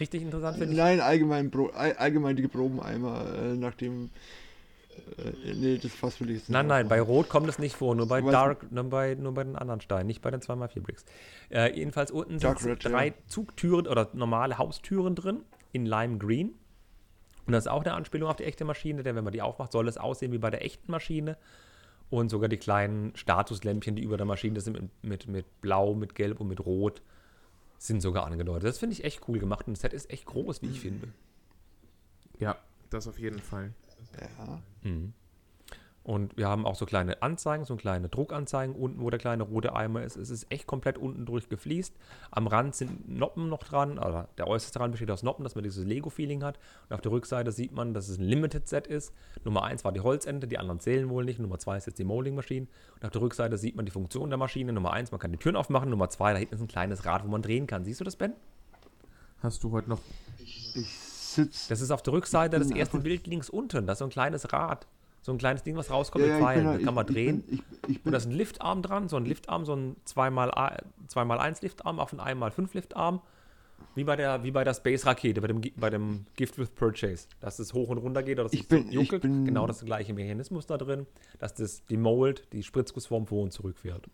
richtig interessant finde ich. Nein, allgemein, allgemein die Probeneimer, äh, nachdem. Äh, nee, das Fass will ich jetzt Nein, nein, bei. Rot kommt es nicht vor, nur bei Dark, nur bei, nur bei den anderen Steinen, nicht bei den 2x4 Bricks. Äh, jedenfalls unten sind Dark Red, drei ja. Zugtüren oder normale Haustüren drin in Lime Green. Und das ist auch eine Anspielung auf die echte Maschine, denn wenn man die aufmacht, soll es aussehen wie bei der echten Maschine. Und sogar die kleinen Statuslämpchen, die über der Maschine sind, mit, mit, mit Blau, mit Gelb und mit Rot, sind sogar angedeutet. Das finde ich echt cool gemacht und das Set ist echt groß, wie ich finde. Ja, das auf jeden Fall. Ja. Und wir haben auch so kleine Anzeigen, so kleine Druckanzeigen unten, wo der kleine rote Eimer ist. Es ist echt komplett unten durch gefliest. Am Rand sind Noppen noch dran, also der äußerste Rand besteht aus Noppen, dass man dieses Lego-Feeling hat. Und auf der Rückseite sieht man, dass es ein Limited-Set ist. Nummer 1 war die Holzende, die anderen zählen wohl nicht. Nummer 2 ist jetzt die Molding-Maschine. Und auf der Rückseite sieht man die Funktion der Maschine. Nummer 1, man kann die Türen aufmachen. Nummer 2, da hinten ist ein kleines Rad, wo man drehen kann. Siehst du das, Ben? Hast du heute noch. Ich sitze. Das ist auf der Rückseite das erste Bild links unten. Das ist so ein kleines Rad. So ein kleines Ding, was rauskommt Ja, mit ja, ich Pfeilen. bin, Da ich, kann man drehen. Ich bin, ich, ich Und bin, da ist ein Liftarm dran, so ein Liftarm, so ein 2x1 Liftarm auf einen 1x5 Liftarm. Wie bei der, wie bei der Space-Rakete, bei dem, bei dem Gift with Purchase. Dass es hoch und runter geht oder dass Ich es bin- so juckelt. ich bin- genau das gleiche Mechanismus da drin. Dass das, die Mold, die Spritzgussform vor und zurück fährt.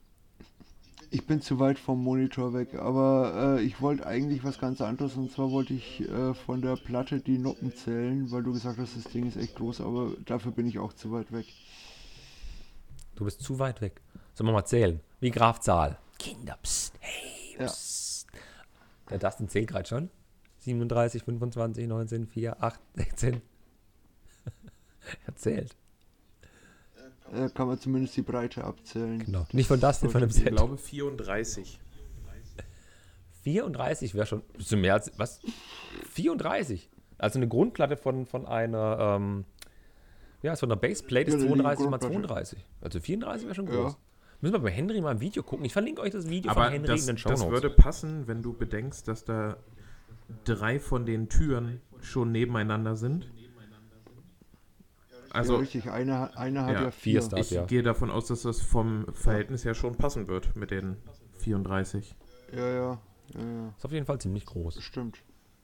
Ich bin zu weit vom Monitor weg, aber äh, ich wollte eigentlich was ganz anderes und zwar wollte ich äh, von der Platte die Noppen zählen, weil du gesagt hast, das Ding ist echt groß, aber dafür bin ich auch zu weit weg. Du bist zu weit weg. Sollen wir mal zählen? Wie Graf Zahl. Kinder, pst, hey, Ja. pst. Der Dustin zählt gerade schon. 37, 25, 19, 4, 8, 16. er zählt. Äh, kann man zumindest die Breite abzählen. Genau. Nicht von Dustin, von dem Ich Set. glaube 34. 34 wäre schon. Bist du mehr als. Was? 34? Also eine Grundplatte von, von einer. Ähm, ja, so einer Baseplate Ja, ist eine 32 mal Grundplatte. 32. Also 34 wäre schon Ja. groß. Müssen wir bei Henry mal ein Video gucken. Ich verlinke euch das Video Aber von Henry das, in den das Shownotes. würde passen, wenn du bedenkst, dass da drei von den Türen schon nebeneinander sind. Also ja, richtig, eine, hat- eine hat Ja, ja, vier vier. Star. ich ja. gehe davon aus, dass das vom Verhältnis her schon passen wird mit den 34. Ja, ja, ja, ja, Ist auf jeden Fall ziemlich groß. stimmt.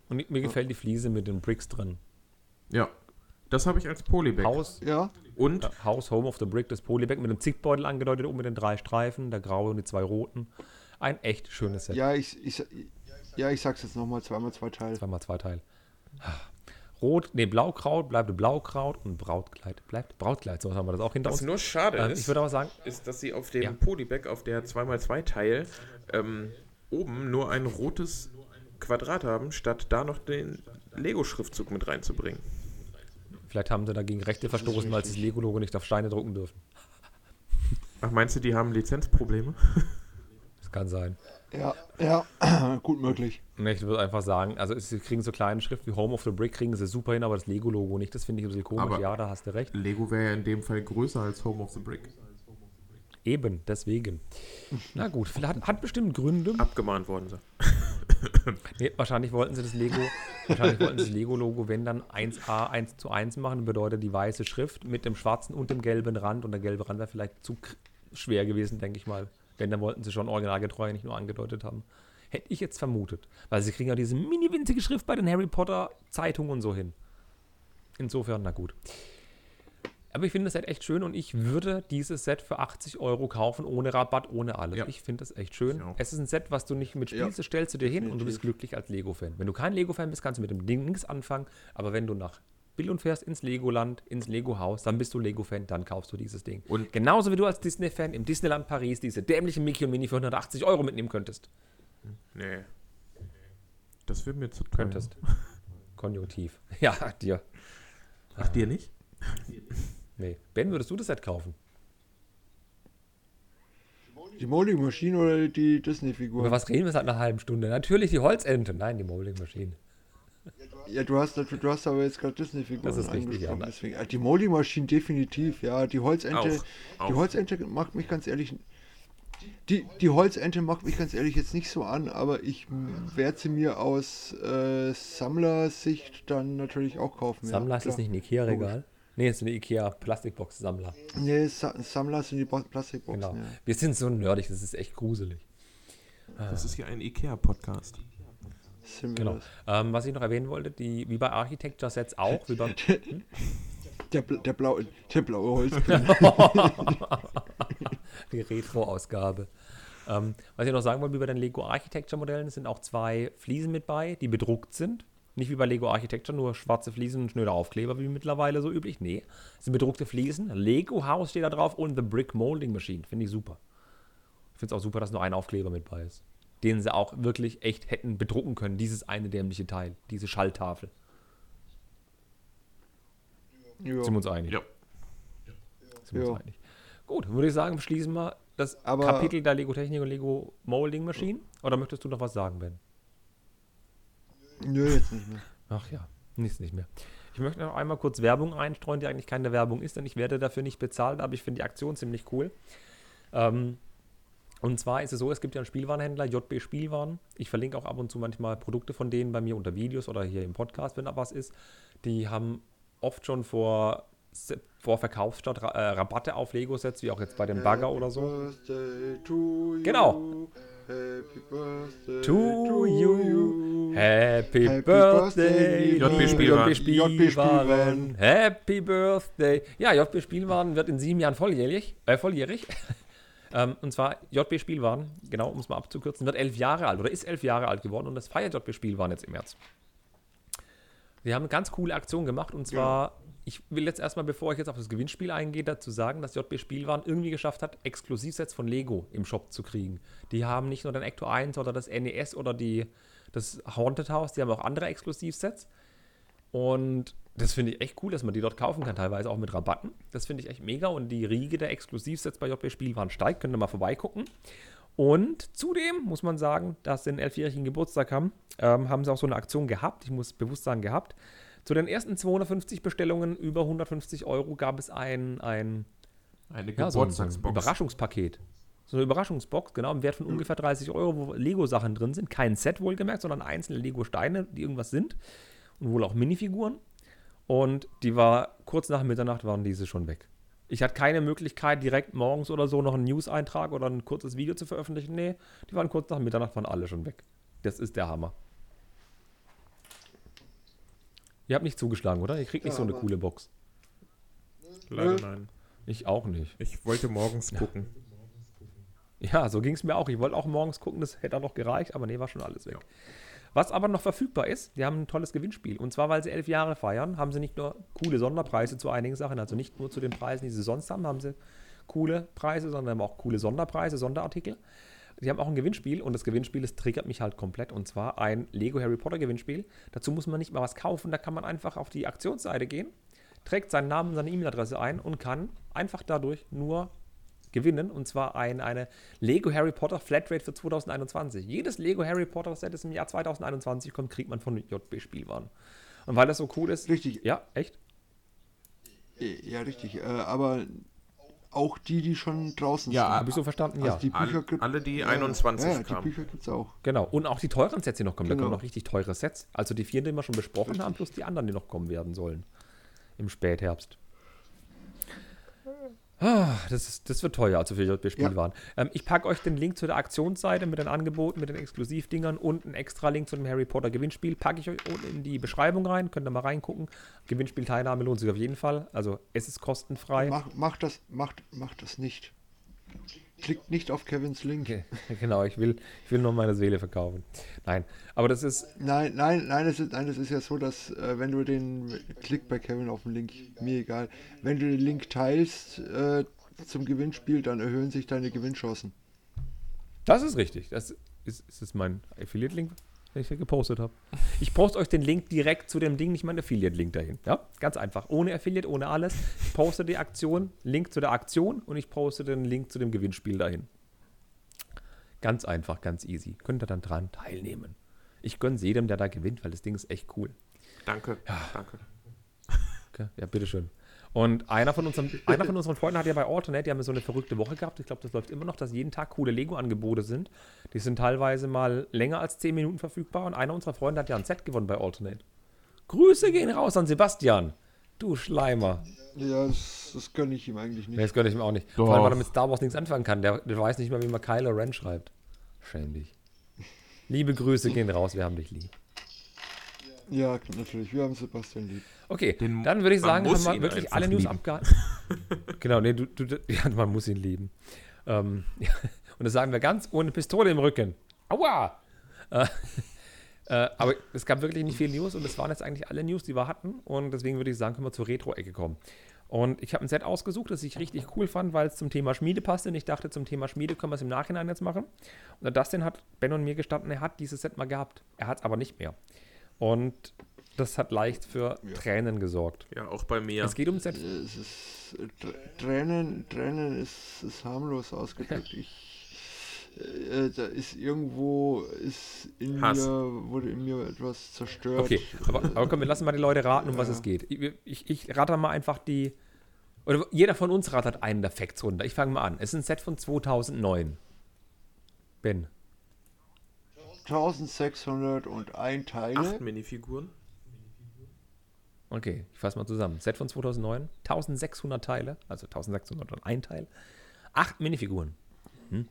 Und mir gefällt die Fliese mit den Bricks drin. Ja, Das habe ich als Polybag. Haus, Ja, Und ja, House Home of the Brick, das Polybag mit einem Zickbeutel angedeutet, oben mit den drei Streifen, der graue und die zwei roten. Ein echt schönes Set. ja, ich, ich, ja, ich sag's jetzt nochmal, zweimal zwei Teile. Zweimal zwei Teil. Rot, nee, Blaukraut bleibt Blaukraut und Brautkleid bleibt Brautkleid. So haben wir das auch hinter was uns. nur schade Ähm, ist, ich würde aber sagen, ist, dass sie auf dem Ja. Polybag, auf der 2x2 Teil, ähm, oben nur ein rotes Quadrat haben, statt da noch den Lego-Schriftzug mit reinzubringen. vielleicht haben sie dagegen Rechte verstoßen, weil sie das Lego-Logo nicht auf Steine drucken dürfen. Ach, meinst du, die haben Lizenzprobleme? Das kann sein. Ja, ja, gut möglich. Nee, Ich würde einfach sagen, also sie kriegen so kleine Schrift wie Home of the Brick, kriegen sie super hin, aber das Lego-Logo nicht. Das finde ich ein bisschen komisch. Aber- ja, da hast du recht. Lego wäre ja in dem Fall größer als Home of the Brick. Eben, deswegen. Na gut, vielleicht hat, hat bestimmt Gründe. Abgemahnt worden sie. Nee, wahrscheinlich wollten sie das Lego, wahrscheinlich wollten sie das Lego-Logo, wenn dann 1A 1 zu 1 machen, bedeutet die weiße Schrift mit dem schwarzen und dem gelben Rand und der gelbe Rand wäre vielleicht zu schwer gewesen, denke ich mal. Wenn, dann wollten sie schon originalgetreu nicht nur angedeutet haben. Hätte ich jetzt vermutet. Weil sie kriegen ja diese mini winzige Schrift bei den Harry Potter Zeitungen und so hin. Insofern, na gut. Aber ich finde das Set echt schön und ich würde dieses Set für 80 Euro kaufen, ohne Rabatt, ohne alles. Ja. Ich finde das echt schön. Es ist ein Set, was du nicht mit Ja, stellst du dir hin und du bist definitiv. glücklich als Lego-Fan. Wenn du kein Lego-Fan bist, kannst du mit dem Ding nichts anfangen. Aber wenn du nach Billund fährst, ins Legoland, ins Lego-Haus, dann bist du Lego-Fan, dann kaufst du dieses Ding. Und- genauso wie du als Disney-Fan im Disneyland Paris diese dämliche Mickey und Minnie für 180 Euro mitnehmen könntest. Nee. Das wird mir zu teuer. Könntest. Konjunktiv. Ja, dir. Ach, dir nicht? Nee. Ben, würdest du das Set kaufen? Die Molding Machine oder die Disney-Figur? Über was reden wir seit einer halben Stunde? Natürlich die Holzente. Nein, die Molding Maschine. Ja, du hast, du hast aber jetzt gerade Disney-Figuren Das ist richtig, angesprochen. ja. deswegen, äh, die Molding Machine definitiv, ja. Die Holzente, Auch, die auch. Holzente macht mich ganz ehrlich. Die, die Holzente macht mich ganz ehrlich jetzt nicht so an, aber ich werde sie mir aus äh, Sammlersicht dann natürlich auch kaufen. Sammler ja, ist das nicht ein Ikea-Regal? Nee, ist eine Ikea-Plastikbox-Sammler. Nee, Sa Sammler sind die Bo- Plastikboxen. Genau. Ja. Wir sind so nerdig, das ist echt gruselig. Das ist hier ein Ikea-Podcast. Genau. Ähm, was ich noch erwähnen wollte, die, wie bei Architecture Sets auch, wie beim, Der, bl- der, blaue, der blaue Holzpin. die Retro-Ausgabe. Ähm, was ich noch sagen wollte, wie bei den Lego Architecture Modellen sind auch zwei Fliesen mit bei, die bedruckt sind. Nicht wie bei Lego Architecture, nur schwarze Fliesen und schnöde Aufkleber, wie mittlerweile so üblich. Nee, es sind bedruckte Fliesen. Lego House steht da drauf und The Brick Molding Machine. Finde ich super. Ich finde es auch super, dass nur ein Aufkleber mit bei ist. Den sie auch wirklich echt hätten bedrucken können, dieses eine dämliche Teil, diese Schalltafel. Ja. Sind wir uns einig? Ja. Sind wir uns einig. Gut, würde ich sagen, schließen wir das Aber- Kapitel der Lego Technik und Lego Molding Machine. Oder möchtest du noch was sagen, Ben? Nö, jetzt nicht mehr. Ach ja, nichts nicht mehr. Ich möchte noch einmal kurz Werbung einstreuen, die eigentlich keine Werbung ist, denn ich werde dafür nicht bezahlt, aber ich finde die Aktion ziemlich cool. Ähm, und zwar ist es so, es gibt ja einen Spielwarenhändler, JB Spielwaren. Ich verlinke auch ab und zu manchmal Produkte von denen bei mir unter Videos oder hier im Podcast, wenn da was ist. Die haben oft schon vor, vor Verkaufsstart äh, Rabatte auf Lego-Sets, wie auch jetzt bei dem Bagger oder so. Genau. Happy Birthday To you. Happy, Happy Birthday, JB Spielwaren. JB. Spielwaren. Happy Birthday. Ja, JB Spielwaren wird in sieben Jahren volljährig. Äh, volljährig. Ähm, und zwar JB Spielwaren, genau, um es mal abzukürzen, wird elf Jahre alt oder ist elf Jahre alt geworden und das feiert JB Spielwaren jetzt im März. Sie haben eine ganz coole Aktion gemacht und zwar, ich will jetzt erstmal, bevor ich jetzt auf das Gewinnspiel eingehe, dazu sagen, dass JB Spielwaren irgendwie geschafft hat, Exklusivsets von Lego im Shop zu kriegen. Die haben nicht nur den Ecto 1 oder das NES oder die, das Haunted House, die haben auch andere Exklusivsets. Und das finde ich echt cool, dass man die dort kaufen kann, teilweise auch mit Rabatten. Das finde ich echt mega und die Riege der Exklusivsets bei JB Spielwaren steigt. Könnt ihr mal vorbeigucken. Und zudem muss man sagen, dass sie den elfjährigen Geburtstag haben, ähm, haben sie auch so eine Aktion gehabt. Ich muss bewusst sagen, gehabt. Zu den ersten 250 Bestellungen über 150 Euro gab es ein, ein, Eine ja, so ein. Überraschungspaket. So eine Überraschungsbox, genau, im Wert von ungefähr 30 Euro, wo Lego-Sachen drin sind. Kein Set wohlgemerkt, sondern einzelne Lego-Steine, die irgendwas sind. Und wohl auch Minifiguren. Und die war, kurz nach Mitternacht waren diese schon weg. Ich hatte keine Möglichkeit, direkt morgens oder so noch einen News-Eintrag oder ein kurzes Video zu veröffentlichen. Nee, die waren kurz nach Mitternacht, waren alle schon weg. Das ist der Hammer. Ihr habt nicht zugeschlagen, oder? Ihr kriegt nicht Ja, so eine coole Box. Leider nein. Ich auch nicht. Ich wollte morgens gucken. Ja, so ging es mir auch. Ich wollte auch morgens gucken, das hätte auch noch gereicht, aber nee, war schon alles weg. Was aber noch verfügbar ist, die haben ein tolles Gewinnspiel. Und zwar, weil sie elf Jahre feiern, haben sie nicht nur coole Sonderpreise zu einigen Sachen, also nicht nur zu den Preisen, die sie sonst haben, haben sie coole Preise, sondern haben auch coole Sonderpreise, Sonderartikel. Die haben auch ein Gewinnspiel und das Gewinnspiel, das triggert mich halt komplett. Und zwar ein Lego Harry Potter Gewinnspiel. Dazu muss man nicht mal was kaufen, da kann man einfach auf die Aktionsseite gehen, trägt seinen Namen seine E-Mail-Adresse ein und kann einfach dadurch nur gewinnen. Und zwar ein, eine Lego Harry Potter Flatrate für 2021. Jedes Lego Harry Potter Set, das im Jahr 2021 kommt, kriegt man von JB Spielwaren. Und weil das so cool ist. Richtig. Ja, echt? Ja, richtig. Äh, aber auch die, die schon draußen Ja, sind. Habe ich so verstanden? Also ja. die Bücher Alle- gibt- alle, die ja, 21 ja, ja, kamen. Die Bücher gibt es auch. Genau. Und auch die teuren Sets, die noch kommen. Da Genau. kommen noch richtig teure Sets. Also die vier, die wir schon besprochen haben, plus die anderen, die noch kommen werden sollen. Im Spätherbst. Ah, das, ist, das wird teuer, also für JB Spielwaren. Ähm, ich packe euch den Link zu der Aktionsseite mit den Angeboten, mit den Exklusivdingern und einen extra Link zu dem Harry Potter Gewinnspiel. Packe ich euch unten in die Beschreibung rein. Könnt ihr mal reingucken. Gewinnspielteilnahme lohnt sich auf jeden Fall. Also es ist kostenfrei. Mach, mach, das, macht, mach das nicht. Klickt nicht auf Kevins Link. Genau, ich will, ich will nur meine Seele verkaufen. Nein, aber das ist, Nein, nein, nein, es ist, nein, es ist ja so, dass äh, wenn du den Klick bei Kevin auf den Link, mir egal, wenn du den Link teilst äh, zum Gewinnspiel, dann erhöhen sich deine Gewinnchancen. Das ist richtig. Das ist, ist das mein Affiliate-Link, den ich hier gepostet habe. Ich poste euch den Link direkt zu dem Ding, nicht meinen Affiliate-Link dahin. Ja, ganz einfach. Ohne Affiliate, ohne alles. Ich poste die Aktion, Link zu der Aktion und ich poste den Link zu dem Gewinnspiel dahin. Ganz einfach, ganz easy. Könnt ihr dann dran teilnehmen. Ich gönn's jedem, der da gewinnt, weil das Ding ist echt cool. Danke. Danke. Okay, ja, bitteschön. Und einer von, unseren, einer von unseren Freunden hat ja bei Alternate, die haben ja so eine verrückte Woche gehabt. Ich glaube, das läuft immer noch, dass jeden Tag coole Lego-Angebote sind. Die sind teilweise mal länger als 10 Minuten verfügbar. Und einer unserer Freunde hat ja ein Set gewonnen bei Alternate. Grüße gehen raus an Sebastian. Du Schleimer. Ja, das, das gönne ich ihm eigentlich Nee, nicht. das gönne ich ihm auch nicht. Doch. Vor allem, weil er mit Star Wars nichts anfangen kann. Der, der weiß nicht mal, wie man Kylo Ren schreibt. Schäm dich. Liebe Grüße gehen raus, wir haben dich lieb. Ja, natürlich. Wir haben Sebastian lieb. Okay, Den- dann würde ich sagen, haben wir wirklich alle News abgehalten. genau, nee, du, du, ja, man muss ihn lieben. Ähm, ja, und das sagen wir ganz ohne Pistole im Rücken. Aua! Äh, äh, aber es gab wirklich nicht viel News und das waren jetzt eigentlich alle News, die wir hatten. Und deswegen würde ich sagen, können wir zur Retro-Ecke kommen. Und ich habe ein Set ausgesucht, das ich richtig cool fand, weil es zum Thema Schmiede passte. Und ich dachte, zum Thema Schmiede können wir es im Nachhinein jetzt machen. Und Dustin hat Ben und mir gestanden, er hat dieses Set mal gehabt. Er hat es aber nicht mehr. Und das hat leicht für Tränen gesorgt. Ja, auch bei mir. Es geht um Set. Es ist äh, Tr- Tränen, Tränen ist, ist harmlos ausgedrückt. Ich, äh, da ist irgendwo ist in Hass. mir wurde in mir etwas zerstört. Okay, aber, aber komm, wir lassen mal die Leute raten, um was Ja. es geht. Ich, ich, ich rate mal einfach die. Oder jeder von uns ratet einen der Facts runter. Ich fange mal an. Es ist ein Set von 2009. Ben. 1601 Teile. Acht Minifiguren. Okay, ich fasse mal zusammen. Set von 2009, 1600 Teile, also 1601 Teil, acht Minifiguren. Hm.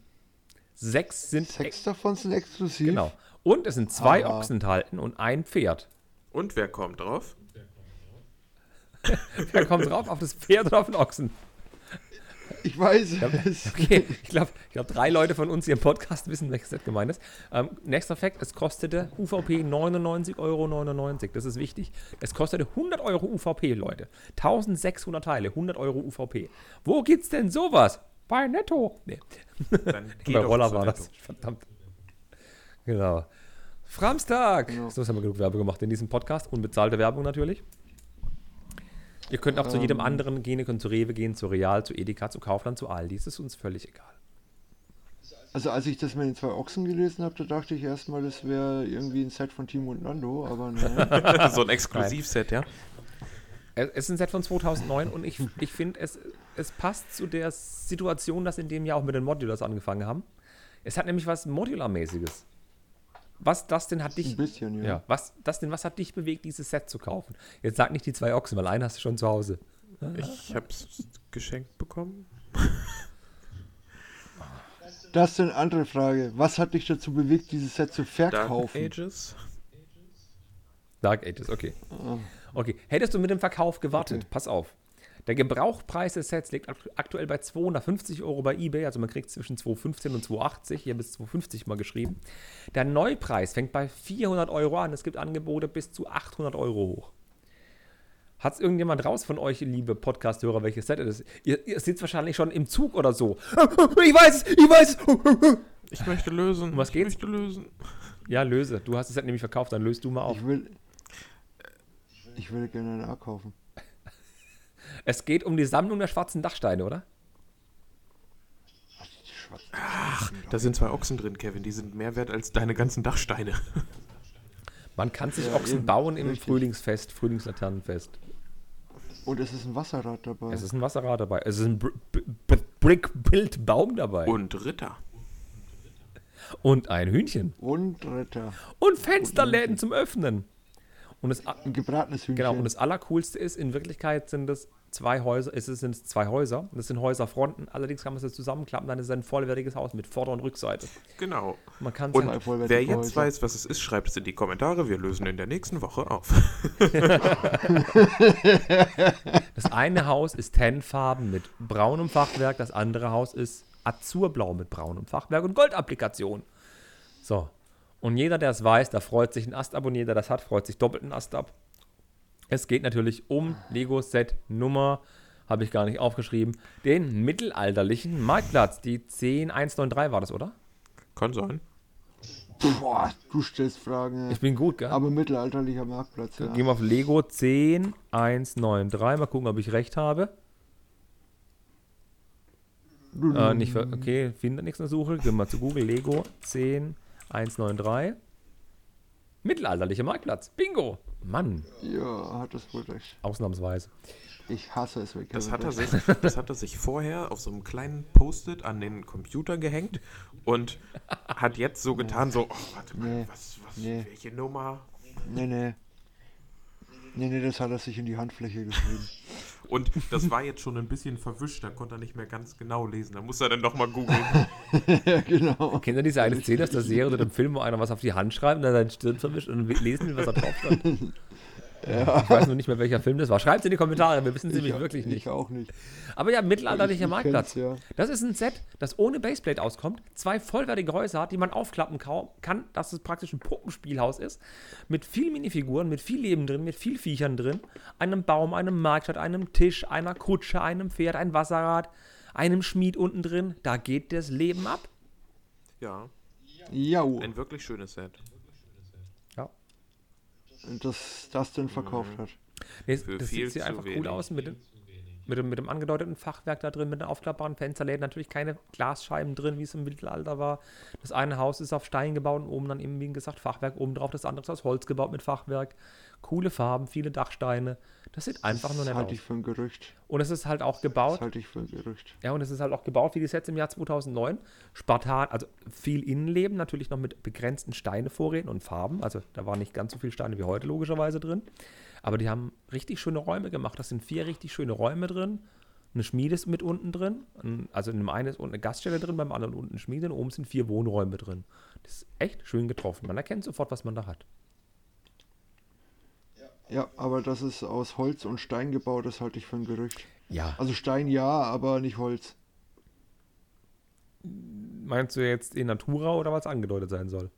Sechs sind Sechs davon sind exklusiv. genau. Und es sind zwei Aha. Ochsen enthalten und ein Pferd. Und wer kommt drauf? Wer kommt drauf? Auf das Pferd oder auf den Ochsen? Ich weiß es. Okay, ich glaube, ich glaub, drei Leute von uns hier im Podcast wissen, welches Set gemeint ist. Ähm, nächster Fakt, es kostete UVP 99,99 Euro. Das ist wichtig. Es kostete 100 Euro UVP, Leute. 1600 Teile, 100 Euro UVP. Wo gibt's denn sowas? Bei Netto. Nee, bei Roller war Netto. das. Verdammt. Genau. Framstag. Genau. So haben wir genug Werbung gemacht in diesem Podcast. Unbezahlte Werbung natürlich. Ihr könnt auch zu jedem anderen gehen. Ihr könnt zu Rewe gehen, zu Real, zu Edeka, zu Kaufland, zu Aldi. Es ist uns völlig egal. Also als ich das mit den zwei Ochsen gelesen habe, da dachte ich erstmal, das wäre irgendwie ein Set von Timo und Nando, aber nein. so ein Exklusivset, ja. Es es ist ein Set von 2009 und ich, ich finde, es, es passt zu der Situation, dass in dem Jahr auch mit den Modulars angefangen haben. Es hat nämlich was Modular-mäßiges. Was das denn hat dich. Ein bisschen, ja. Ja, was das denn, was hat dich bewegt, dieses Set zu kaufen? Jetzt sag nicht die zwei Ochsen, weil einen hast du schon zu Hause. Ich hab's geschenkt bekommen. Das ist eine andere Frage. Was hat dich dazu bewegt, dieses Set zu Dark verkaufen? Ages. Dark Ages, okay. Okay, hättest du mit dem Verkauf gewartet, Okay. pass auf. Der Gebrauchpreis des Sets liegt akt- aktuell bei 250 Euro bei eBay, also man kriegt zwischen 215 und 280, hier bis 250 mal geschrieben. Der Neupreis fängt bei 400 Euro an, es gibt Angebote bis zu 800 Euro hoch. Hat es irgendjemand raus von euch, liebe Podcast-Hörer, welches Set es ist? Ihr, ihr sitzt wahrscheinlich schon im Zug oder so. Ich weiß es, ich weiß es. Ich möchte lösen. Um was ich geht's? möchte lösen. Ja, löse. Du hast das Set nämlich verkauft, dann löst du mal auf. Ich will. Ich will gerne eine A kaufen. Es geht um die Sammlung der schwarzen Dachsteine, oder? Da sind zwei Ochsen drin, Kevin. Die sind mehr wert als deine ganzen Dachsteine. Man kann sich Ja, Ochsen eben, bauen im richtig. Frühlingsfest, Frühlingslaternenfest. Und es ist ein Wasserrad dabei. Es ist ein Wasserrad dabei. Es ist ein Br B B Brick-Build-Baum dabei. Und, Und Ritter. ein Hühnchen. Und Ritter. Und Fensterläden zum Öffnen. Und das, Ein gebratenes Hühnchen. genau, und das Allercoolste ist, in Wirklichkeit sind es zwei Häuser, es sind zwei Häuser. Das sind Häuserfronten. Allerdings kann man es zusammenklappen, dann ist es ein vollwertiges Haus mit Vorder- und Rückseite. Genau. Man kann Und vollwertige wer jetzt Häuser. weiß, was es ist, schreibt es in die Kommentare. Wir lösen in der nächsten Woche auf. Das eine Haus ist Tennfarben mit braunem Fachwerk, das andere Haus ist Azurblau mit braunem Fachwerk und Goldapplikation. So. Und jeder, der es weiß, der freut sich ein Ast ab und jeder, der das hat, freut sich doppelt ein Ast ab. Es geht natürlich um Lego-Set Nummer, habe ich gar nicht aufgeschrieben, den mittelalterlichen Marktplatz. Die 10193 war das, oder? Kann sein. Boah, du stellst Fragen. Ich bin gut, gell? Aber mittelalterlicher Marktplatz, ja. Gehen wir auf Lego 10193. Mal gucken, ob ich recht habe. Äh, nicht okay, finde nichts in der Suche. Gehen wir mal zu Google. Lego 10193. Mittelalterlicher Marktplatz. Bingo. Mann, Ja, hat das wohl recht. ausnahmsweise. Ich hasse es weg. Das hat, er sich, das hat er sich vorher auf so einem kleinen Post-it an den Computer gehängt und hat jetzt so getan, so, oh, warte mal, Nee. was, was, Nee. welche Nummer? Nee, nee. Nee, nee, das hat er sich in die Handfläche geschrieben. Und das war jetzt schon ein bisschen verwischt, da konnte er nicht mehr ganz genau lesen. Da musste er dann doch mal googeln. ja, genau. Kennt ihr diese eine Szene aus der Serie oder dem Film, wo einer was auf die Hand schreibt und dann seine Stirn verwischt und lesen will, was da drauf stand? Ich weiß nur nicht mehr, welcher Film das war. Schreibt es in die Kommentare, wir wissen es nämlich Ich- wirklich nicht. Ich auch nicht. Aber ja, mittelalterlicher Ich- ich Marktplatz. ja. Das ist ein Set, das ohne Baseplate auskommt, zwei vollwertige Häuser hat, die man aufklappen kann, dass es praktisch ein Puppenspielhaus ist, mit viel Minifiguren, mit viel Leben drin, mit viel Viechern drin, einem Baum, einem Marktstadt, einem Tisch, einer Kutsche, einem Pferd, ein Wasserrad, einem Schmied unten drin. Da geht das Leben ab. Ja, Jau, ein wirklich schönes Set. Das Dustin verkauft hat. Nee, das sieht hier einfach cool wenig. aus mit, mit, dem, mit dem angedeuteten Fachwerk da drin, mit den aufklappbaren Fensterläden. Natürlich keine Glasscheiben drin, wie es im Mittelalter war. Das eine Haus ist auf Stein gebaut und oben dann eben, wie gesagt, Fachwerk oben drauf. Das andere ist aus Holz gebaut mit Fachwerk. Coole Farben, viele Dachsteine. Das sieht einfach nur Das nett halte aus. ich für ein Gerücht. Und es ist halt auch Das gebaut. halte ich für ein Gerücht. Ja, und es ist halt auch gebaut wie die Sets im Jahr 2009. Spartan, also viel Innenleben, natürlich noch mit begrenzten Steinevorräten und Farben. Also da waren nicht ganz so viele Steine wie heute logischerweise drin. Aber die haben richtig schöne Räume gemacht. Das sind vier richtig schöne Räume drin. Eine Schmiede ist mit unten drin. Also in dem einen ist unten eine Gaststelle drin, beim anderen unten eine Schmiede. Und oben sind vier Wohnräume drin. Das ist echt schön getroffen. Man erkennt sofort, was man da hat. Ja, aber das ist aus Holz und Stein gebaut, das halte ich für ein Gerücht. Ja. Also Stein ja, aber nicht Holz. Meinst du jetzt in Natura oder was angedeutet sein soll?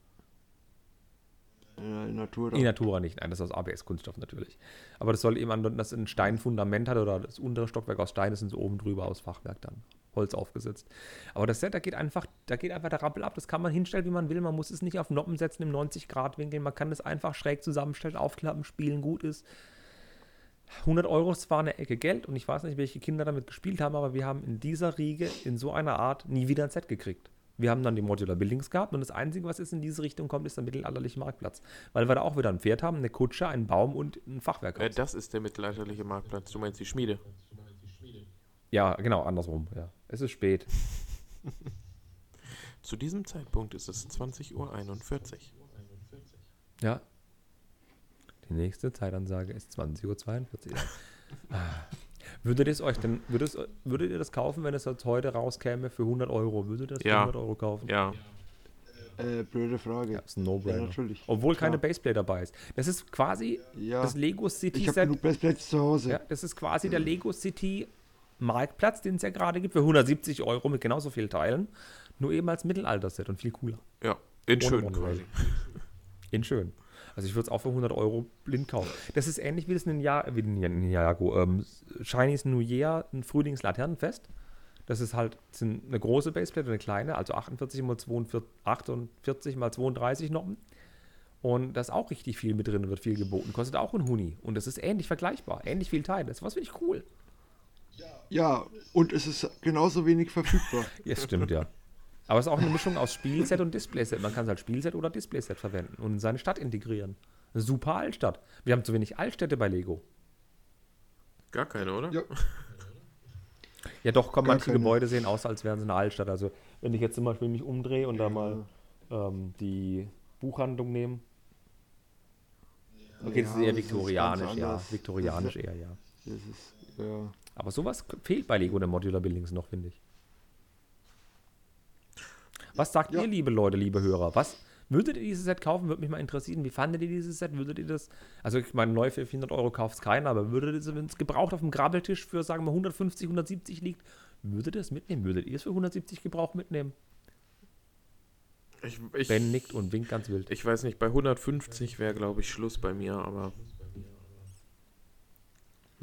In Natur. In Natura nicht, nein, das ist aus ABS-Kunststoff natürlich. Aber das soll eben andeuten, dass es ein Steinfundament hat oder das untere Stockwerk aus Stein ist und so oben drüber aus Fachwerk dann Holz aufgesetzt. Aber das Set, da geht einfach, da geht einfach der Rappel ab. Das kann man hinstellen, wie man will. Man muss es nicht auf Noppen setzen im 90-Grad-Winkel. Man kann es einfach schräg zusammenstellen, aufklappen, spielen, gut ist. 100 Euro ist zwar eine Ecke Geld und ich weiß nicht, welche Kinder damit gespielt haben, aber wir haben in dieser Riege in so einer Art nie wieder ein Set gekriegt. Wir haben dann die Modular Buildings gehabt und das Einzige, was jetzt in diese Richtung kommt, ist der mittelalterliche Marktplatz. Weil wir da auch wieder ein Pferd haben, eine Kutsche, einen Baum und ein Fachwerk. Äh, das ist der mittelalterliche Marktplatz. Du meinst die Schmiede. Ja, genau, andersrum. Ja. Es ist spät. Zu diesem Zeitpunkt ist es 20.41 Uhr. Ja. Die nächste Zeitansage ist 20.42 Uhr. Würdet ihr es euch denn, würdet, würdet ihr das kaufen, wenn es jetzt heute rauskäme für 100 Euro? Würdet ihr das für Ja. 100 Euro kaufen? Ja, Äh, blöde Frage. Ja, ist ein Ja, No-Brainer. natürlich. Obwohl keine Klar. Baseplate dabei ist. Das ist quasi Ja, das Lego ich City habe Set. genug Bestplätze zu Hause. Ja, das ist quasi der Lego City Marktplatz, den es ja gerade gibt, für 170 Euro mit genauso vielen Teilen. Nur eben als Mittelalter-Set und viel cooler. Ja, in Ohne schön quasi. In schön. Also ich würde es auch für 100 Euro blind kaufen. Das ist ähnlich wie das Ninja, wie Ninjago, ähm, Chinese New Year, ein Frühlingslaternenfest. Das ist halt sind eine große Baseplate und eine kleine, also 48 mal 42, 48 mal 32 Noppen. Und da ist auch richtig viel mit drin, wird viel geboten. Kostet auch ein Huni. Und das ist ähnlich vergleichbar. Ähnlich viel Teil. Das was finde ich cool. Ja, und es ist genauso wenig verfügbar. Ja, stimmt, ja. Aber es ist auch eine Mischung aus Spielset und Displayset. Man kann es als Spielset oder Displayset verwenden und in seine Stadt integrieren. Eine super Altstadt. Wir haben zu wenig Altstädte bei Lego. Gar keine, oder? Ja. Ja, doch, komm, Gar manche keine. Gebäude sehen aus, als wären sie eine Altstadt. Also, wenn ich jetzt zum Beispiel mich umdrehe und da mal ähm, die Buchhandlung nehme. Okay, das ist Ja, eher das ist ganz viktorianisch, ja. Viktorianisch eher, ja. Das ist, ja. Aber sowas fehlt bei Lego den Modular Buildings noch, finde ich. Was sagt Ja. ihr, liebe Leute, liebe Hörer? Was würdet ihr dieses Set kaufen? Würde mich mal interessieren. Wie fandet ihr dieses Set? Würdet ihr das, also ich meine, neu für 400 Euro kauft es keiner, aber würdet ihr das, wenn es gebraucht auf dem Grabbeltisch für, sagen wir, 150, 170 liegt, würdet ihr es mitnehmen? Würdet ihr es für 170 gebraucht mitnehmen? Ich, ich, Ben nickt und winkt ganz wild. ich weiß nicht, bei 150 wäre, glaube ich, Schluss bei mir, aber.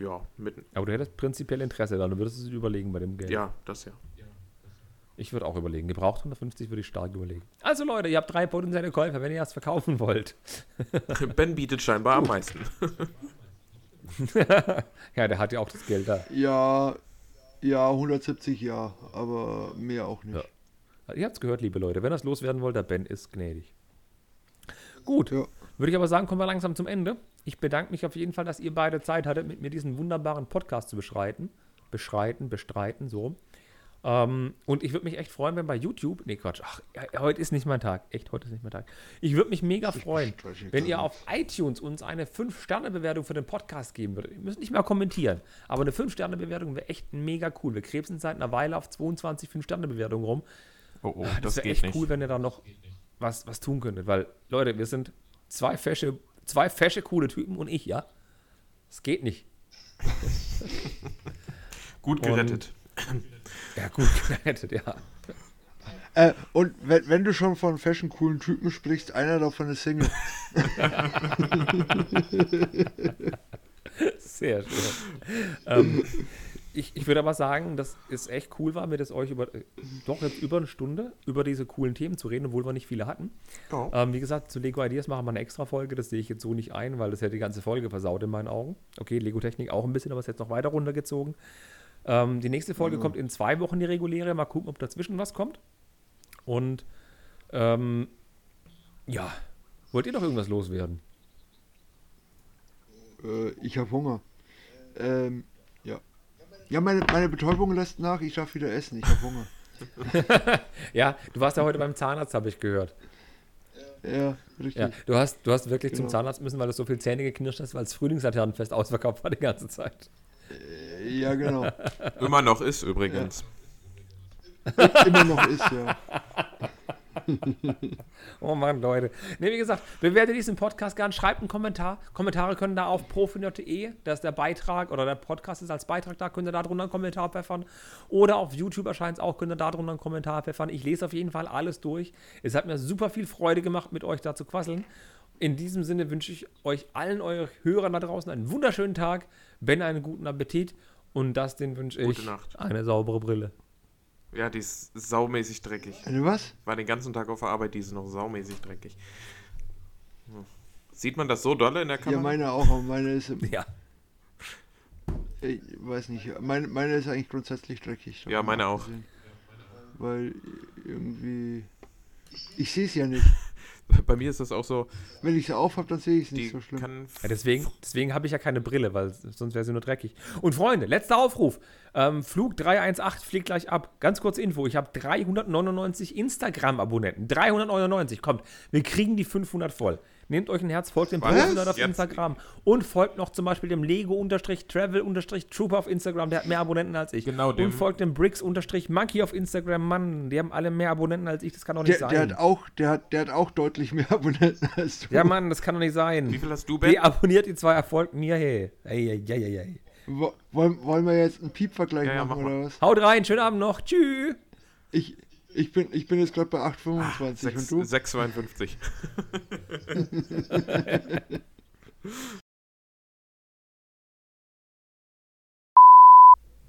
Ja, mit. Aber du hättest prinzipiell Interesse dann, du würdest es überlegen bei dem Geld. Ja, das ja. Ich würde auch überlegen. Gebraucht 150 würde ich stark überlegen. Also Leute, ihr habt drei potenzielle Käufer, wenn ihr das verkaufen wollt. Ben bietet scheinbar am meisten. ja, der hat ja auch das Geld da. Ja, ja, 170 ja, aber mehr auch nicht. Ja. Ihr habt es gehört, liebe Leute. Wenn ihr es loswerden wollt, der Ben ist gnädig. Gut, Ja. Würde ich aber sagen, kommen wir langsam zum Ende. Ich bedanke mich auf jeden Fall, dass ihr beide Zeit hattet, mit mir diesen wunderbaren Podcast zu beschreiten. Beschreiten, bestreiten, so rum. Ähm, und ich würde mich echt freuen, wenn bei YouTube, nee Quatsch, ach, heute ist nicht mein Tag, echt, heute ist nicht mein Tag. Ich würde mich mega freuen, wenn ihr auf iTunes uns eine 5-Sterne-Bewertung für den Podcast geben würdet. Ihr müsst nicht mehr kommentieren, aber eine 5-Sterne-Bewertung wäre echt mega cool. Wir krebsen seit einer Weile auf 22 5-Sterne-Bewertungen rum. Oh, oh, Das, das, wäre echt nicht. cool, wenn ihr da noch was, was tun könntet, weil, Leute, wir sind zwei fesche, zwei fesche, coole Typen und ich, ja. Es geht nicht. Gut gerettet. Ja, gut gerettet, ja. Äh, und wenn, wenn du schon von fashion coolen Typen sprichst, einer davon ist Single. Sehr schön. ähm, ich, ich würde aber sagen, dass es echt cool war, mit es euch über, äh, doch jetzt über eine Stunde über diese coolen Themen zu reden, obwohl wir nicht viele hatten. Ja. Ähm, wie gesagt, zu Lego Ideas machen wir eine extra Folge. Das sehe ich jetzt so nicht ein, weil das hätte die ganze Folge versaut in meinen Augen. Okay, Lego Technik auch ein bisschen, aber es ist jetzt noch weiter runtergezogen. Ähm, die nächste Folge kommt in zwei Wochen, die reguläre. Mal gucken, ob dazwischen was kommt. Und ähm, ja, wollt ihr noch irgendwas loswerden? Äh, ich habe Hunger. Ähm, ja. Ja, meine, meine Betäubung lässt nach, ich darf wieder essen, ich habe Hunger. Ja, du warst ja heute beim Zahnarzt, habe ich gehört. Ja, richtig. Ja, du hast, du hast wirklich zum Genau. Zahnarzt müssen, weil du so viel Zähne geknirscht hast, weil das Frühlingslaternenfest ausverkauft war die ganze Zeit. Ja, genau. Immer noch ist übrigens. Immer noch ist, ja. Oh Mann, Leute. Ne, wie gesagt, bewertet diesen Podcast gern, schreibt einen Kommentar. Kommentare können da auf profinert.de, da ist der Beitrag oder der Podcast ist als Beitrag da, könnt ihr da drunter einen Kommentar pfeffern. Oder auf YouTube erscheint es auch, könnt ihr da drunter einen Kommentar pfeffern. Ich lese auf jeden Fall alles durch. Es hat mir super viel Freude gemacht, mit euch da zu quasseln. In diesem Sinne wünsche ich euch allen euren Hörern da draußen einen wunderschönen Tag, Ben einen guten Appetit und das den wünsche ich Gute Nacht. eine saubere Brille. Ja, die ist saumäßig dreckig. Eine was? War den ganzen Tag auf der Arbeit, die ist noch saumäßig dreckig. Hm. Sieht man das so dolle in der Ja, Kamera? meine auch, aber meine ist, Ja, ich weiß nicht, meine, meine ist eigentlich grundsätzlich dreckig. Ja, meine auch. abgesehen. Weil irgendwie, ich sehe es ja nicht. Bei mir ist das auch so, Wenn ich sie aufhab, dann sehe ich es nicht so schlimm. kann Ja, deswegen deswegen habe ich ja keine Brille, weil sonst wäre sie nur dreckig. Und Freunde, letzter Aufruf. Ähm, Flug 318 fliegt gleich ab. Ganz kurz Info. Ich habe 399 Instagram-Abonnenten. 399. Kommt, wir kriegen die 500 voll. Nehmt euch ein Herz, folgt dem Was? Profi-Nerd auf Jetzt- Instagram und folgt noch zum Beispiel dem Lego-Travel-Trooper auf Instagram, der hat mehr Abonnenten als ich. Genau, dem- Und folgt dem Bricks-Monkey auf Instagram, Mann, die haben alle mehr Abonnenten als ich, das kann doch nicht Der, sein. der, hat auch, der, hat, der hat auch deutlich mehr Abonnenten als du. ja, Mann, das kann doch nicht sein. Wie viel hast du, Ben? Deabonniert die zwei, erfolgt mir, hey. Ey, ey, ey, ey, ey. Wo- Wollen, wollen wir jetzt einen Piep-Vergleich Ja, ja, machen mach oder was? Haut rein, schönen Abend noch. Tschüss. Ich, ich, bin, ich bin jetzt gerade bei 8,25 Ah, Sechs- und du? 6,52.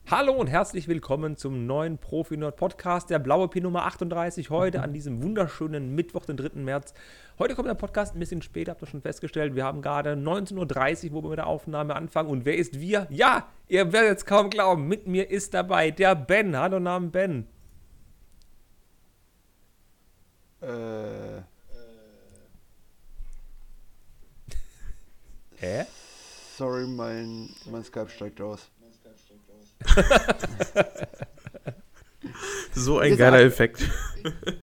Hallo und herzlich willkommen zum neuen Profi-Nerd Podcast, der blaue Pin Nummer 38, heute an diesem wunderschönen Mittwoch, den 3. März. Heute kommt der Podcast ein bisschen später, habt ihr schon festgestellt. Wir haben gerade 19.30 Uhr, wo wir mit der Aufnahme anfangen. Und wer ist wir? Ja, ihr werdet es kaum glauben, mit mir ist dabei der Ben. Hallo, Namen Ben. Äh, Hä? sorry, mein, mein Skype steigt aus. So ein Jetzt geiler Effekt.